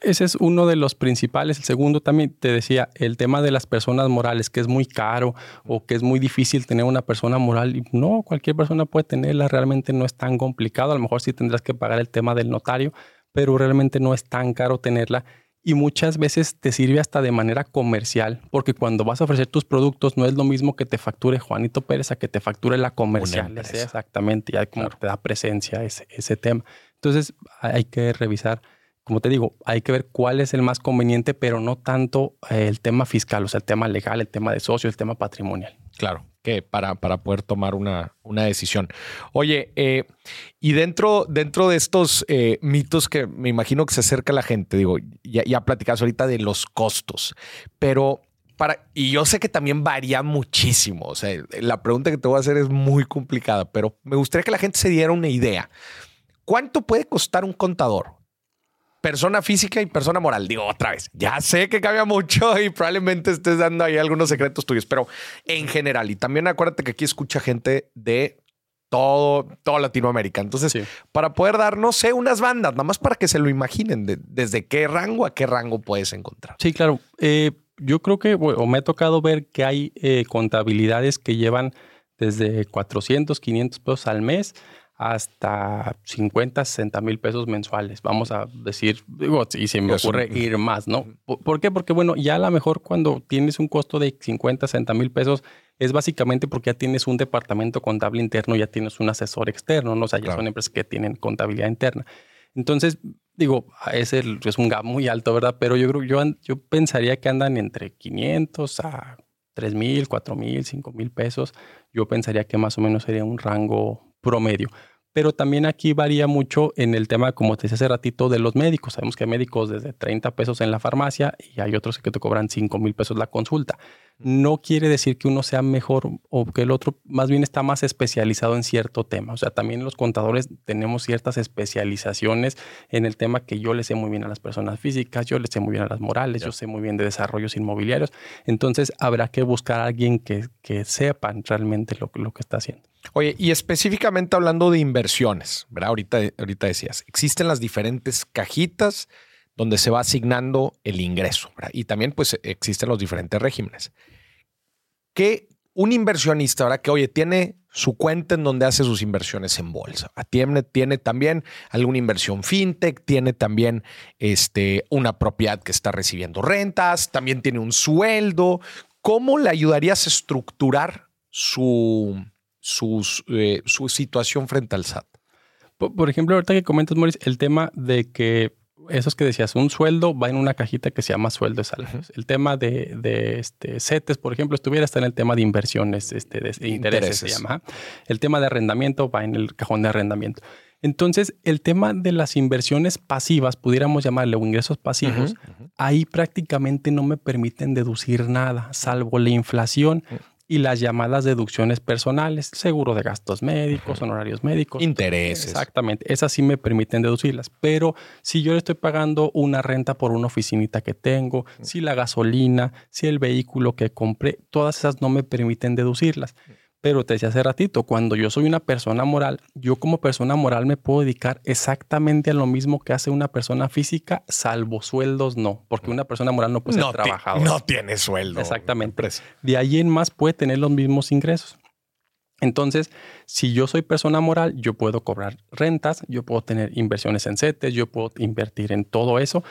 Ese es uno de los principales. El segundo también te decía, el tema de las personas morales, que es muy caro o que es muy difícil tener una persona moral. Y no, cualquier persona puede tenerla, realmente no es tan complicado. A lo mejor sí tendrás que pagar el tema del notario, pero realmente no es tan caro tenerla. Y muchas veces te sirve hasta de manera comercial, porque cuando vas a ofrecer tus productos no es lo mismo que te facture Juanito Pérez a que te facture la comercial. Exactamente, ya como te da presencia ese, ese tema. Entonces hay que revisar como te digo, hay que ver cuál es el más conveniente, pero no tanto eh, el tema fiscal, o sea, el tema legal, el tema de socio, el tema patrimonial. Claro, que para, para poder tomar una, una decisión. Oye, eh, y dentro, dentro de estos eh, mitos que me imagino que se acerca la gente, digo, ya, ya platicas ahorita de los costos, pero para, y yo sé que también varía muchísimo. O sea, la pregunta que te voy a hacer es muy complicada, pero me gustaría que la gente se diera una idea. ¿Cuánto puede costar un contador? Persona física y persona moral. Digo otra vez, ya sé que cambia mucho y probablemente estés dando ahí algunos secretos tuyos, pero en general, y también acuérdate que aquí escucha gente de todo, toda Latinoamérica. Entonces, Sí. para poder dar, no sé, unas bandas, nada más para que se lo imaginen, de- desde qué rango a qué rango puedes encontrar. Sí, claro. Eh, yo creo que, bueno, me ha tocado ver que hay eh, contabilidades que llevan desde 400, 500 pesos al mes hasta 50, 60 mil pesos mensuales. Vamos a decir, digo, y se me Eso. ocurre ir más, ¿no? ¿Por, qué? Porque, bueno, ya a lo mejor cuando tienes un costo de 50, 60 mil pesos, es básicamente porque ya tienes un departamento contable interno, ya tienes un asesor externo, ¿no? O sea, ya Claro. son empresas que tienen contabilidad interna. Entonces, digo, ese es un gap muy alto, ¿verdad? Pero yo creo, yo, yo pensaría que andan entre 500 a 3 mil, 4 mil, 5 mil pesos. Yo pensaría que más o menos sería un rango promedio. Pero también aquí varía mucho en el tema, como te decía hace ratito, de los médicos. Sabemos que hay médicos desde 30 pesos en la farmacia y hay otros que te cobran 5 mil pesos la consulta. No quiere decir que uno sea mejor o que el otro, más bien está más especializado en cierto tema. O sea, también los contadores tenemos ciertas especializaciones en el tema que yo le sé muy bien a las personas físicas, yo le sé muy bien a las morales, yo sé muy bien de desarrollos inmobiliarios. Entonces habrá que buscar a alguien que, que sepan realmente lo, lo que está haciendo. Oye, y específicamente hablando de inversiones, ¿verdad? Ahorita, ahorita decías, existen las diferentes cajitas donde se va asignando el ingreso. Y también pues existen los diferentes regímenes. Que un inversionista, ahora que, oye, tiene su cuenta en donde hace sus inversiones en bolsa. Tiene, tiene también alguna inversión fintech, tiene también este, una propiedad que está recibiendo rentas, también tiene un sueldo. ¿Cómo le ayudarías a estructurar su, eh, su situación frente al SAT? Por, por ejemplo, ahorita que comentas, Maurice, el tema de que esos que decías, un sueldo va en una cajita que se llama sueldo de salarios. El tema de, de este, CETES, por ejemplo, estuviera está en el tema de inversiones, este, de, intereses, se llama. El tema de arrendamiento va en el cajón de arrendamiento. Entonces, el tema de las inversiones pasivas, pudiéramos llamarle o ingresos pasivos, ahí prácticamente no me permiten deducir nada, salvo la inflación y las llamadas deducciones personales, seguro de gastos médicos, honorarios médicos. Intereses. Exactamente, esas sí me permiten deducirlas, pero si yo le estoy pagando una renta por una oficinita que tengo, si la gasolina, si el vehículo que compré, todas esas no me permiten deducirlas. Pero te decía hace ratito, cuando yo soy una persona moral, yo como persona moral me puedo dedicar exactamente a lo mismo que hace una persona física, salvo sueldos no, porque una persona moral no puede ser trabajador. No tiene sueldo. Exactamente. De ahí en más puede tener los mismos ingresos. Entonces, si yo soy persona moral, yo puedo cobrar rentas, yo puedo tener inversiones en CETES, yo puedo invertir en todo eso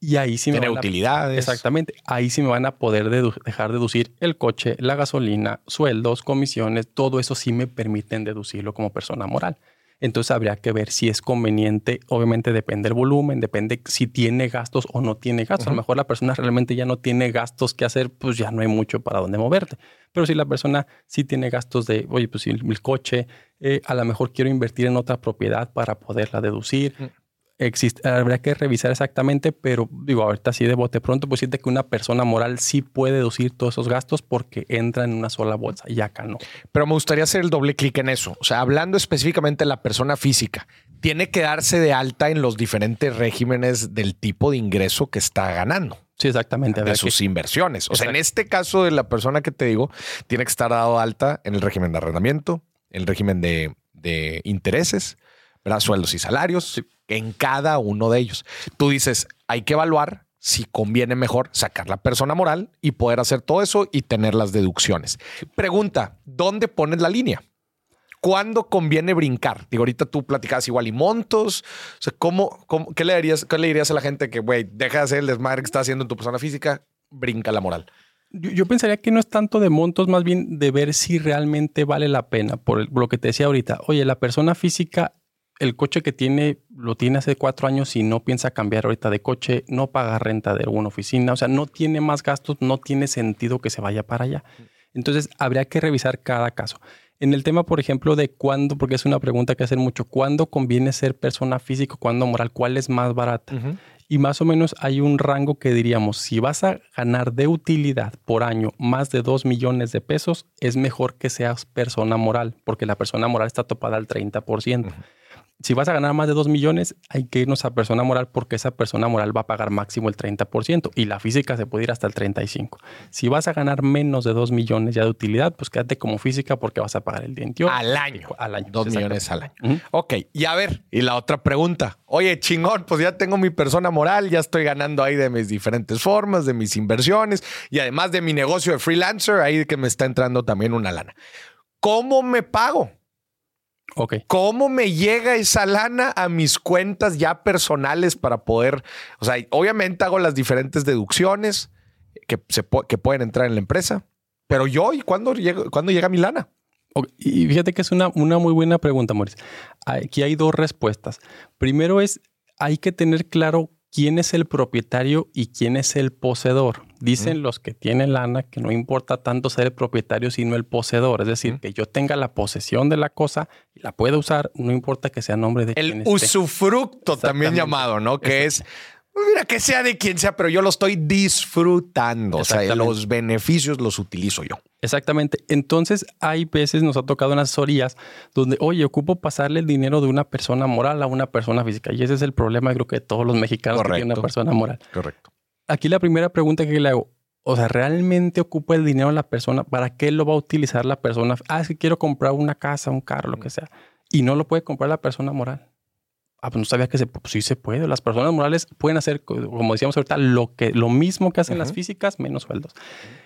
y ahí sí me van utilidades. exactamente, ahí sí me van a poder dejar deducir el coche, la gasolina, sueldos, comisiones, todo eso sí me permiten deducirlo como persona moral. Entonces habría que ver si es conveniente, obviamente depende del volumen, depende si tiene gastos o no tiene gastos. A lo mejor la persona realmente ya no tiene gastos que hacer, pues ya no hay mucho para dónde moverte. Pero si la persona sí tiene gastos de, oye, pues el, coche, eh, a lo mejor quiero invertir en otra propiedad para poderla deducir existe, habría que revisar exactamente, pero digo, ahorita sí de bote pronto, pues siente que una persona moral sí puede deducir todos esos gastos porque entra en una sola bolsa y acá no. Pero me gustaría hacer el doble clic en eso. O sea, hablando específicamente de la persona física, tiene que darse de alta en los diferentes regímenes del tipo de ingreso que está ganando. Sí, exactamente. De sus inversiones. O sea, en este caso de la persona que te digo, tiene que estar dado alta en el régimen de arrendamiento, el régimen de, de intereses, ¿verdad? sueldos y salarios, en cada uno de ellos. Tú dices, hay que evaluar si conviene mejor sacar la persona moral y poder hacer todo eso y tener las deducciones. Pregunta, ¿dónde pones la línea? ¿Cuándo conviene brincar? Digo, ahorita tú platicabas igual y montos. ¿cómo, qué, le dirías, ¿qué le dirías a la gente que, güey, deja de hacer el desmadre que está haciendo en tu persona física, brinca la moral? Yo, pensaría que no es tanto de montos, más bien de ver si realmente vale la pena. Por, por lo que te decía ahorita, oye, la persona física el coche que tiene lo tiene hace cuatro años y no piensa cambiar ahorita de coche, no paga renta de alguna oficina, o sea, no tiene más gastos, no tiene sentido que se vaya para allá. Entonces, habría que revisar cada caso. En el tema, por ejemplo, de cuándo, porque es una pregunta que hacen mucho, ¿cuándo conviene ser persona física, cuándo moral? ¿Cuál es más barata? Y más o menos hay un rango que diríamos, si vas a ganar de utilidad por año más de 2 millones de pesos, es mejor que seas persona moral, porque la persona moral está topada al 30% si vas a ganar más de 2 millones, hay que irnos a persona moral porque esa persona moral va a pagar máximo el 30% y la física se puede ir hasta el 35%. Si vas a ganar menos de 2 millones ya de utilidad, pues quédate como física porque vas a pagar el dientio. Al año. Al año. 2 millones al año. Ok, y a ver, y la otra pregunta. Oye, chingón, pues ya tengo mi persona moral, ya estoy ganando ahí de mis diferentes formas, de mis inversiones y además de mi negocio de freelancer, ahí que me está entrando también una lana. ¿Cómo me pago? ¿Cómo me llega esa lana a mis cuentas ya personales para poder, o sea, obviamente hago las diferentes deducciones que, se que pueden entrar en la empresa, pero yo, ¿y cuándo llega, llega mi lana? Y fíjate que es una, una muy buena pregunta, Mauricio. Aquí hay dos respuestas. Primero es, hay que tener claro quién es el propietario y quién es el poseedor. Dicen los que tienen lana que no importa tanto ser el propietario sino el poseedor, es decir, que yo tenga la posesión de la cosa y la pueda usar, no importa que sea nombre de el usufructo también llamado, ¿no? Que es pues mira, que sea de quien sea, pero yo lo estoy disfrutando. O sea, los beneficios los utilizo yo. Exactamente. Entonces, hay veces nos ha tocado en asesorías donde, oye, ocupo pasarle el dinero de una persona moral a una persona física. Y ese es el problema, creo que de todos los mexicanos que tienen una persona moral. Correcto. Aquí la primera pregunta que le hago, o sea, ¿realmente ocupa el dinero la persona? ¿Para qué lo va a utilizar la persona? Ah, es que quiero comprar una casa, un carro, lo que sea. Y no lo puede comprar la persona moral. Ah, pues no sabía que se, pues sí se puede. Las personas morales pueden hacer, como decíamos ahorita, lo, que, lo mismo que hacen las físicas, menos sueldos.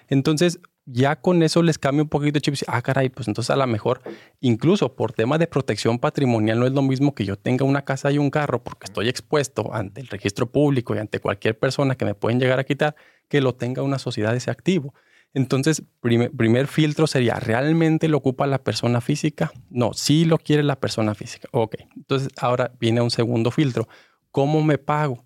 Entonces, ya con eso les cambia un poquito de chip. Ah, caray, pues entonces a lo mejor, incluso por tema de protección patrimonial, no es lo mismo que yo tenga una casa y un carro, porque estoy expuesto ante el registro público y ante cualquier persona que me pueden llegar a quitar, que lo tenga una sociedad de ese activo. Entonces, primer, primer, filtro sería, ¿realmente lo ocupa la persona física? No, sí lo quiere la persona física. Ok, entonces ahora viene un segundo filtro. ¿Cómo me pago?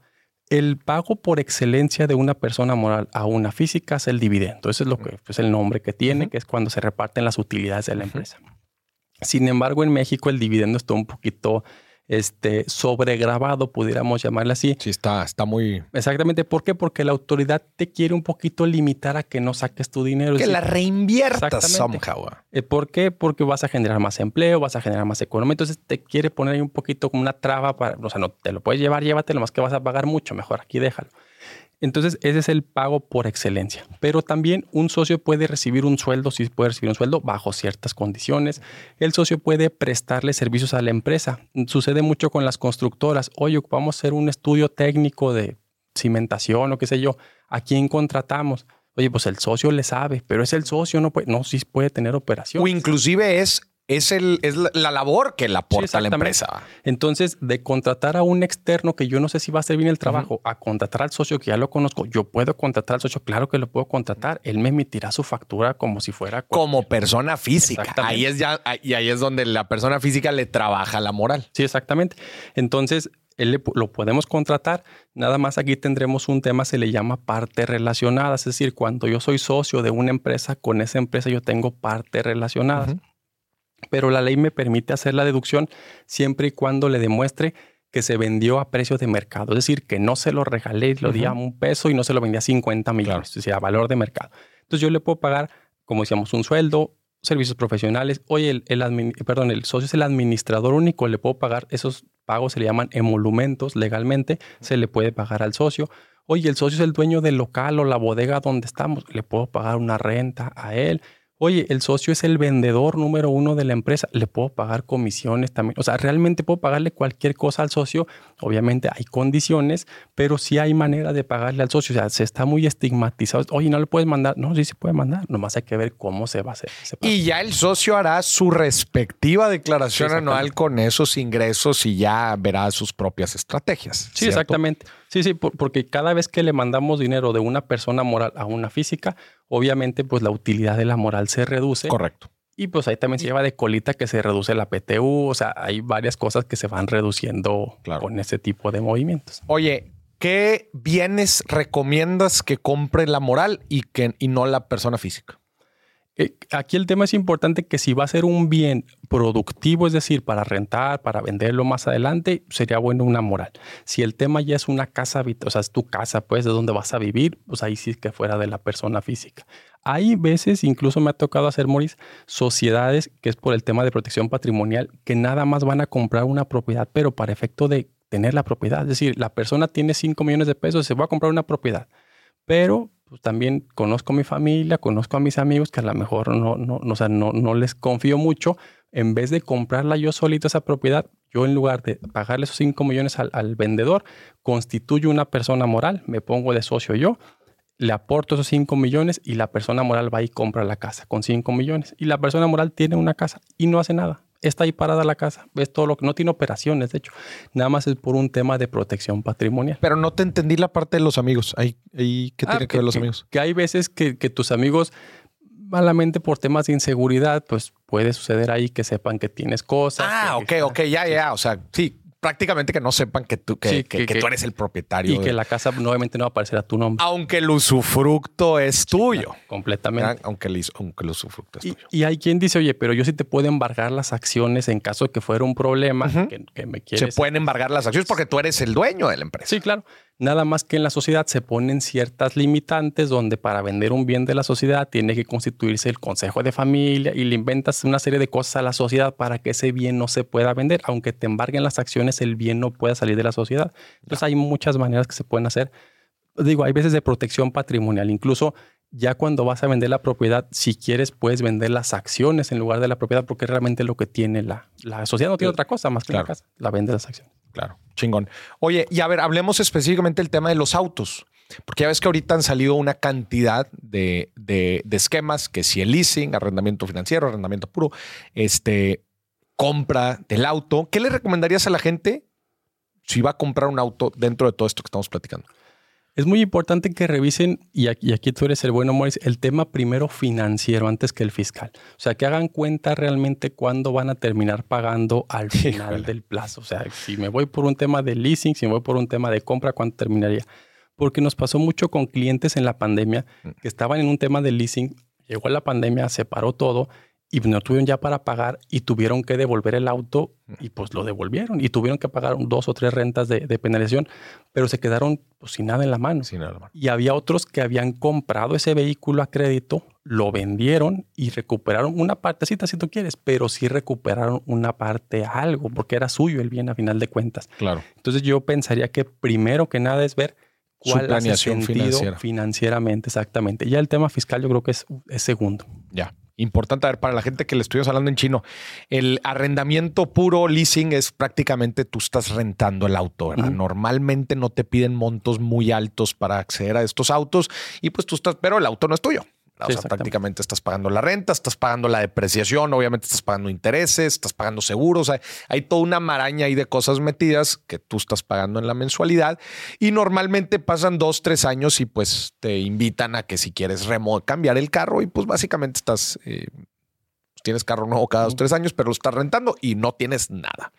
El pago por excelencia de una persona moral a una física es el dividendo. Ese es lo que es el nombre que tiene, que es cuando se reparten las utilidades de la empresa. Sin embargo, en México el dividendo está un poquito este, sobregrabado, pudiéramos llamarle así. Sí, está, está muy... Exactamente. ¿Por qué? Porque la autoridad te quiere un poquito limitar a que no saques tu dinero. Que la reinviertas somehow. Eh, ¿Por qué? Porque vas a generar más empleo, vas a generar más economía. Entonces te quiere poner ahí un poquito como una traba para, o sea, no te lo puedes llevar, llévatelo, más que vas a pagar mucho, mejor aquí déjalo. Entonces, ese es el pago por excelencia. Pero también un socio puede recibir un sueldo, sí puede recibir un sueldo bajo ciertas condiciones. El socio puede prestarle servicios a la empresa. Sucede mucho con las constructoras. Oye, vamos a hacer un estudio técnico de cimentación o qué sé yo. ¿A quién contratamos? Oye, pues el socio le sabe, pero es el socio, no puede, no, sí puede tener operación. O inclusive es es, el, es la labor que le aporta la empresa. Entonces, de contratar a un externo que yo no sé si va a hacer bien el trabajo, a contratar al socio que ya lo conozco, yo puedo contratar al socio, claro que lo puedo contratar. Él me emitirá su factura como si fuera. Como persona física. Ahí es ya, y ahí es donde la persona física le trabaja la moral. Sí, exactamente. Entonces, él lo podemos contratar. Nada más aquí tendremos un tema, se le llama parte relacionada. Es decir, cuando yo soy socio de una empresa, con esa empresa yo tengo parte relacionada pero la ley me permite hacer la deducción siempre y cuando le demuestre que se vendió a precio de mercado, es decir, que no se lo regalé, lo di a un peso y no se lo vendía a 50 millones, es decir, a valor de mercado. Entonces yo le puedo pagar, como decíamos, un sueldo, servicios profesionales. Oye, el, el, perdón, el socio es el administrador único, le puedo pagar esos pagos, se le llaman emolumentos legalmente, se le puede pagar al socio. Oye, el socio es el dueño del local o la bodega donde estamos, le puedo pagar una renta a él Oye, el socio es el vendedor número uno de la empresa, le puedo pagar comisiones también. O sea, realmente puedo pagarle cualquier cosa al socio. Obviamente hay condiciones, pero sí hay manera de pagarle al socio. O sea, se está muy estigmatizado. Oye, no le puedes mandar. No, sí se puede mandar. Nomás hay que ver cómo se va a hacer. Y ya el socio hará su respectiva declaración anual con esos ingresos y ya verá sus propias estrategias. Sí, exactamente. Sí, sí, porque cada vez que le mandamos dinero de una persona moral a una física, obviamente pues la utilidad de la moral se reduce. Correcto. Y pues ahí también se lleva de colita que se reduce la PTU, o sea, hay varias cosas que se van reduciendo con ese tipo de movimientos. Oye, ¿qué bienes recomiendas que compre la moral y, que, y no la persona física? Eh, aquí el tema es importante que si va a ser un bien productivo, es decir, para rentar, para venderlo más adelante, sería bueno una moral. Si el tema ya es una casa, o sea, es tu casa, pues, de donde vas a vivir, pues ahí sí que fuera de la persona física. Hay veces, incluso me ha tocado hacer, Moris, sociedades que es por el tema de protección patrimonial, que nada más van a comprar una propiedad, pero para efecto de tener la propiedad. Es decir, la persona tiene 5 millones de pesos, se va a comprar una propiedad, pero pues también conozco a mi familia, conozco a mis amigos que a lo mejor no, no, no, no, no les confío mucho. En vez de comprarla yo solito esa propiedad, yo en lugar de pagarle esos 5 millones al, al, vendedor, constituyo una persona moral, me pongo de socio yo, le aporto esos 5 millones y la persona moral va y compra la casa con 5 millones. Y la persona moral tiene una casa y no hace nada está ahí parada la casa. Ves todo lo que no tiene operaciones, de hecho. Nada más es por un tema de protección patrimonial. Pero no te entendí la parte de los amigos. Ahí, ahí ¿Qué tiene ah, que, ver los amigos? Que hay veces que, que tus amigos malamente por temas de inseguridad, pues puede suceder ahí que sepan que tienes cosas. Ah, ok, ok, ya, ya. O sea, sí, prácticamente que no sepan que tú, que, que, tú eres el propietario. Y que la casa nuevamente no va a aparecer a tu nombre. Aunque el usufructo es tuyo. completamente. Aunque el, aunque el usufructo es y, tuyo. Y hay quien dice, oye, pero yo sí te puedo embargar las acciones en caso de que fuera un problema que, me quieres. Se pueden embargar las acciones porque tú eres el dueño de la empresa. Sí, claro. Nada más que en la sociedad se ponen ciertas limitantes donde para vender un bien de la sociedad tiene que constituirse el consejo de familia y le inventas una serie de cosas a la sociedad para que ese bien no se pueda vender. Aunque te embarguen las acciones, el bien no pueda salir de la sociedad. Entonces hay muchas maneras que se pueden hacer. Digo, hay veces de protección patrimonial. Incluso ya cuando vas a vender la propiedad, si quieres, puedes vender las acciones en lugar de la propiedad porque realmente lo que tiene la, la sociedad no tiene otra cosa más que la casa. La vende las acciones. Claro, chingón. Oye, y a ver, hablemos específicamente del tema de los autos. Porque ya ves que ahorita han salido una cantidad de, esquemas, que si el leasing, arrendamiento financiero, arrendamiento puro, este, compra del auto. ¿Qué le recomendarías a la gente si va a comprar un auto dentro de todo esto que estamos platicando? Es muy importante que revisen, y aquí, tú eres el bueno, Morris, el tema primero financiero antes que el fiscal. O sea, que hagan cuenta realmente cuándo van a terminar pagando al final del plazo. O sea, si me voy por un tema de leasing, si me voy por un tema de compra, ¿cuánto terminaría? Porque nos pasó mucho con clientes en la pandemia mm. que estaban en un tema de leasing, llegó la pandemia, se paró todo y no tuvieron ya para pagar y tuvieron que devolver el auto y pues lo devolvieron y tuvieron que pagar dos o tres rentas de, penalización, pero se quedaron pues, sin nada en la mano. Sin nada Y había otros que habían comprado ese vehículo a crédito, lo vendieron y recuperaron una partecita si tú quieres, pero sí recuperaron una parte algo porque era suyo el bien a final de cuentas. Claro. Entonces yo pensaría que primero que nada es ver cuál planeación hace sentido financieramente, exactamente. Ya el tema fiscal yo creo que es, es segundo. Ya. Importante, a ver, para la gente que le estuvimos hablando en chino, el arrendamiento puro leasing es prácticamente tú estás rentando el auto, ¿verdad? Normalmente no te piden montos muy altos para acceder a estos autos y pues tú estás, pero el auto no es tuyo o sea, prácticamente estás pagando la renta, estás pagando la depreciación, obviamente estás pagando intereses, estás pagando seguros. Hay, hay toda una maraña ahí de cosas metidas que tú estás pagando en la mensualidad y normalmente pasan dos, tres años y pues te invitan a que si quieres cambiar el carro y pues básicamente estás, eh, tienes carro nuevo cada dos, tres años, pero lo estás rentando y no tienes nada.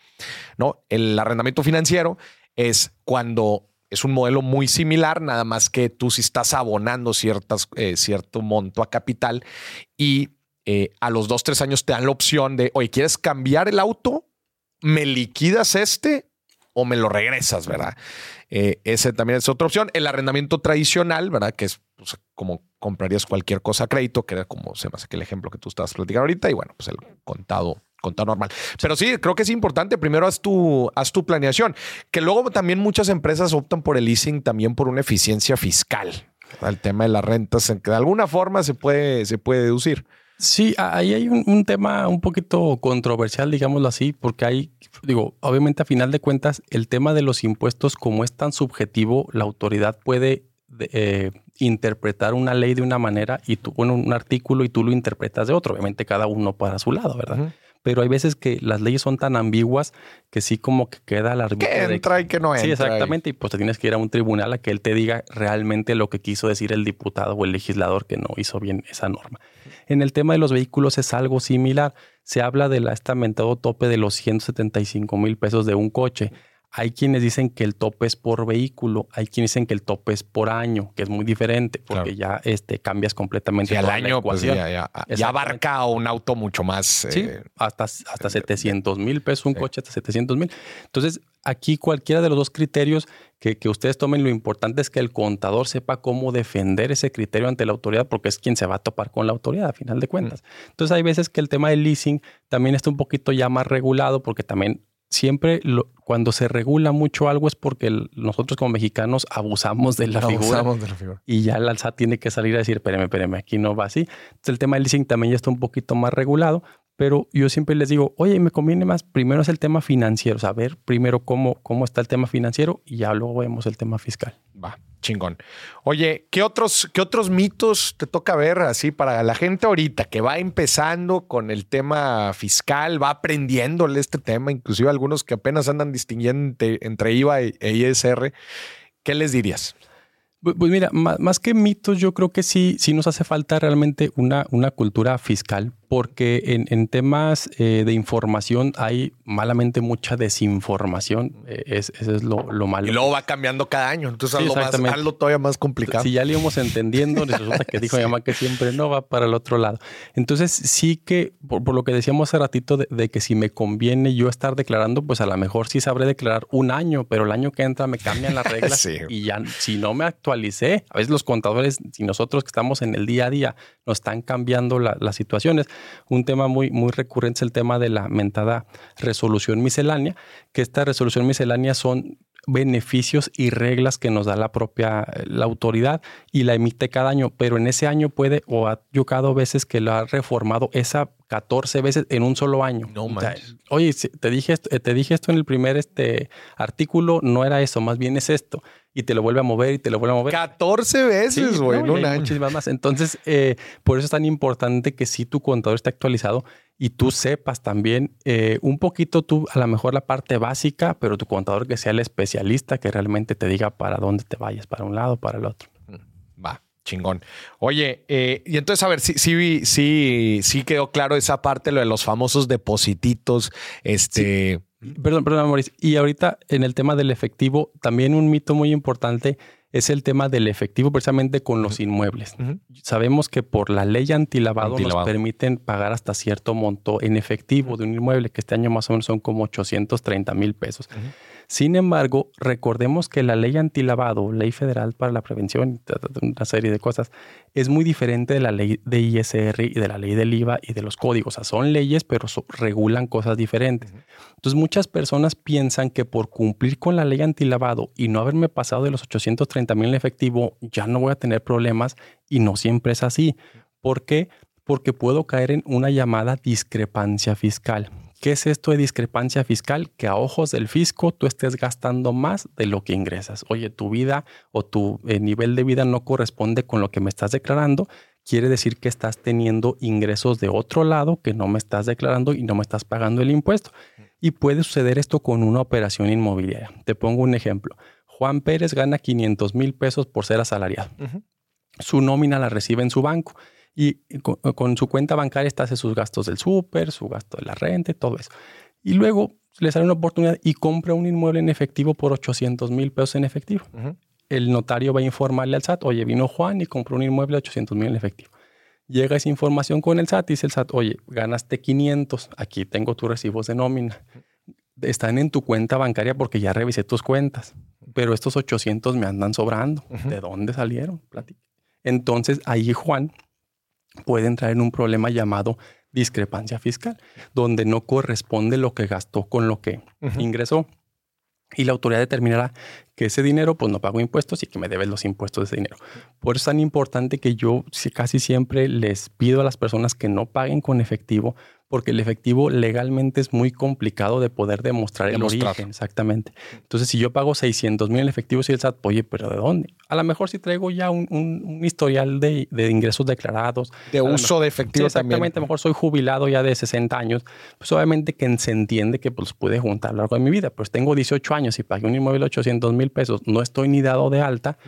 ¿no? El arrendamiento financiero es cuando es un modelo muy similar, nada más que tú si estás abonando ciertas, eh, cierto monto a capital y eh, a los dos, tres años te dan la opción de, oye, ¿quieres cambiar el auto? ¿Me liquidas este o me lo regresas, verdad? Eh, ese también es otra opción. El arrendamiento tradicional, ¿verdad? Que es pues, como comprarías cualquier cosa a crédito, que era como se me hace que el ejemplo que tú estabas platicando ahorita, y bueno, pues el contado contar normal. Pero sí, creo que es importante. Primero haz tu, haz tu planeación. Que luego también muchas empresas optan por el leasing también por una eficiencia fiscal. El tema de las rentas, en que de alguna forma se puede, se puede deducir. Sí, ahí hay un, tema un poquito controversial, digámoslo así, porque hay, digo, obviamente a final de cuentas, el tema de los impuestos, como es tan subjetivo, la autoridad puede eh, interpretar una ley de una manera y tú, bueno, un artículo y tú lo interpretas de otro. Obviamente cada uno para su lado, ¿verdad? Pero hay veces que las leyes son tan ambiguas que sí como que queda la Que entra y que no entra. Sí, exactamente. Y pues te tienes que ir a un tribunal a que él te diga realmente lo que quiso decir el diputado o el legislador que no hizo bien esa norma. En el tema de los vehículos es algo similar. Se habla del estamentado tope de los 175 mil pesos de un coche. Hay quienes dicen que el tope es por vehículo, hay quienes dicen que el tope es por año, que es muy diferente porque ya este, cambias completamente. Y al año pues ya, abarca un auto mucho más. Sí, eh, hasta, hasta 700 mil pesos, un coche hasta 700 mil. Entonces, aquí cualquiera de los dos criterios que, que, ustedes tomen, lo importante es que el contador sepa cómo defender ese criterio ante la autoridad, porque es quien se va a topar con la autoridad a final de cuentas. Entonces hay veces que el tema del leasing también está un poquito ya más regulado, porque también siempre cuando se regula mucho algo es porque nosotros como mexicanos abusamos de la, figura, Y ya el alza tiene que salir a decir, espérame, espérame, aquí no va así. Entonces el tema del leasing también ya está un poquito más regulado, pero yo siempre les digo, oye, me conviene más, primero es el tema financiero, saber primero cómo, cómo está el tema financiero y ya luego vemos el tema fiscal. Va, chingón. Oye, ¿qué otros, qué otros mitos te toca ver así para la gente ahorita que va empezando con el tema fiscal, va aprendiéndole este tema, inclusive algunos que apenas andan distinguiendo entre IVA e ISR? ¿Qué les dirías? Pues mira, más, que mitos, yo creo que sí, sí nos hace falta realmente una, una cultura fiscal porque en, en temas eh, de información hay malamente mucha desinformación. Eh, es, eso es lo, lo, malo. Y luego va cambiando cada año. Entonces, algo, más, todavía más complicado. Si ya lo íbamos entendiendo, resulta que dijo mi mamá que siempre no va para el otro lado. Entonces, sí que, por, lo que decíamos hace ratito, de, que si me conviene yo estar declarando, pues a lo mejor sí sabré declarar un año, pero el año que entra me cambian las reglas y ya, si no me actualicé, a veces los contadores y nosotros que estamos en el día a día, nos están cambiando las situaciones un tema muy, muy recurrente es el tema de la mentada resolución miscelánea, que esta resolución miscelánea son beneficios y reglas que nos da la propia la autoridad y la emite cada año, pero en ese año puede o ha yocado veces que lo ha reformado esa 14 veces en un solo año. No Oye, te dije esto, te dije esto en el primer este artículo, no era eso, más bien es esto y te lo vuelve a mover y te lo vuelve a mover. 14 veces, güey, en un año. Muchísimas más. Entonces, eh, por eso es tan importante que si tu contador está actualizado y tú sepas también eh, un poquito tú, a lo mejor la parte básica, pero tu contador que sea el especialista, que realmente te diga para dónde te vayas, para un lado, para el otro. Chingón. Oye, eh, y entonces, a ver, sí, sí, sí, sí quedó claro esa parte, lo de los famosos deposititos, este... Perdón, perdón, Maurice. Y ahorita en el tema del efectivo, también un mito muy importante es el tema del efectivo precisamente con los inmuebles. Sabemos que por la ley antilavado, nos permiten pagar hasta cierto monto en efectivo de un inmueble, que este año más o menos son como 830 mil pesos. Sin embargo, recordemos que la ley antilavado, ley federal para la prevención, una serie de cosas, es muy diferente de la ley de ISR y de la ley del IVA y de los códigos. O sea, son leyes, pero regulan cosas diferentes. Entonces, muchas personas piensan que por cumplir con la ley antilavado y no haberme pasado de los 830 mil en efectivo, ya no voy a tener problemas y no siempre es así. ¿Por qué? Porque puedo caer en una llamada discrepancia fiscal. ¿Qué es esto de discrepancia fiscal? Que a ojos del fisco tú estés gastando más de lo que ingresas. Oye, tu vida o tu eh, nivel de vida no corresponde con lo que me estás declarando. Quiere decir que estás teniendo ingresos de otro lado que no me estás declarando y no me estás pagando el impuesto. Y puede suceder esto con una operación inmobiliaria. Te pongo un ejemplo. Juan Pérez gana 500 mil pesos por ser asalariado. Su nómina la recibe en su banco y con, su cuenta bancaria está hace sus gastos del súper, su gasto de la renta todo eso. Y luego le sale una oportunidad y compra un inmueble en efectivo por 800 mil pesos en efectivo. El notario va a informarle al SAT, oye, vino Juan y compró un inmueble de 800 mil en efectivo. Llega esa información con el SAT y dice el SAT, oye, ganaste 500, aquí tengo tus recibos de nómina. Están en tu cuenta bancaria porque ya revisé tus cuentas, pero estos 800 me andan sobrando. ¿De dónde salieron? Entonces ahí Juan puede entrar en un problema llamado discrepancia fiscal, donde no corresponde lo que gastó con lo que ingresó. Y la autoridad determinará que ese dinero, pues no pago impuestos y que me deben los impuestos de ese dinero. Por eso es tan importante que yo casi siempre les pido a las personas que no paguen con efectivo, porque el efectivo legalmente es muy complicado de poder demostrar, el origen. Exactamente. Entonces, si yo pago 600 mil en efectivo, si el SAT, oye, pero ¿de dónde? A lo mejor si traigo ya un, historial de, ingresos declarados. De uso de efectivo exactamente, a lo mejor soy jubilado ya de 60 años, pues obviamente que se entiende que pues pude juntar a lo largo de mi vida. Pues tengo 18 años y pagué un inmueble de 800 mil pesos, no estoy ni dado de alta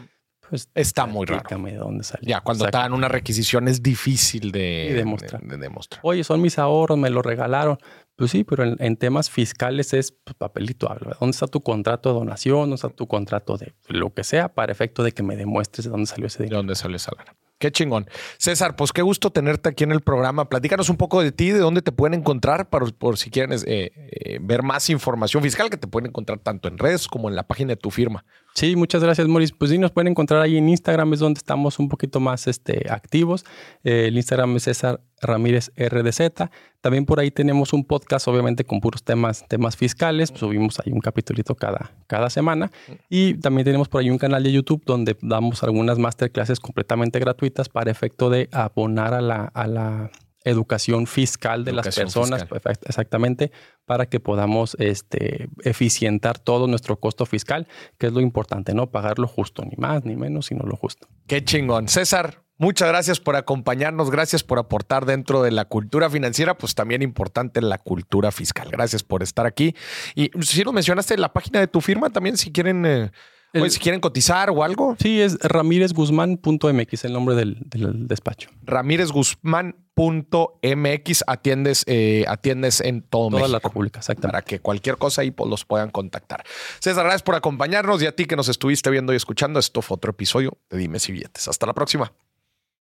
pues, Está muy raro. De dónde salió. Ya, cuando te dan una requisición es difícil de, demostrar. Oye, son mis ahorros, me lo regalaron. Pues sí, pero en, temas fiscales es pues, papelito. ¿Dónde está tu contrato de donación? ¿Dónde está tu contrato de lo que sea para efecto de que me demuestres de dónde salió ese dinero? De dónde salió esa lana. Qué chingón. César, pues qué gusto tenerte aquí en el programa. Platícanos un poco de ti, de dónde te pueden encontrar, por, por si quieren eh, eh, ver más información fiscal que te pueden encontrar tanto en redes como en la página de tu firma. Sí, muchas gracias, Maurice. Pues sí, nos pueden encontrar ahí en Instagram, es donde estamos un poquito más este, activos. Eh, el Instagram es César Ramírez RDZ. También por ahí tenemos un podcast, obviamente, con puros temas, temas fiscales. subimos ahí un capítulito cada, cada semana. Y también tenemos por ahí un canal de YouTube donde damos algunas masterclasses completamente gratuitas para efecto de abonar a la, a la educación fiscal de las personas, exactamente, para que podamos este, eficientar todo nuestro costo fiscal, que es lo importante, no pagar lo justo, ni más ni menos, sino lo justo. Qué chingón. César, Muchas gracias por acompañarnos, gracias por aportar dentro de la cultura financiera, pues también importante la cultura fiscal. Gracias por estar aquí. Y si nos mencionaste la página de tu firma también, si quieren, eh, si quieren cotizar o algo. Sí, es ramírezguzmán.mx, el nombre del, despacho. ramírezguzmán.mx, atiendes, eh, atiendes en todo Toda la República, exactamente. Para que cualquier cosa ahí pues, los puedan contactar. César, gracias por acompañarnos y a ti que nos estuviste viendo y escuchando. Esto fue otro episodio de Dime si Billetes. Hasta la próxima.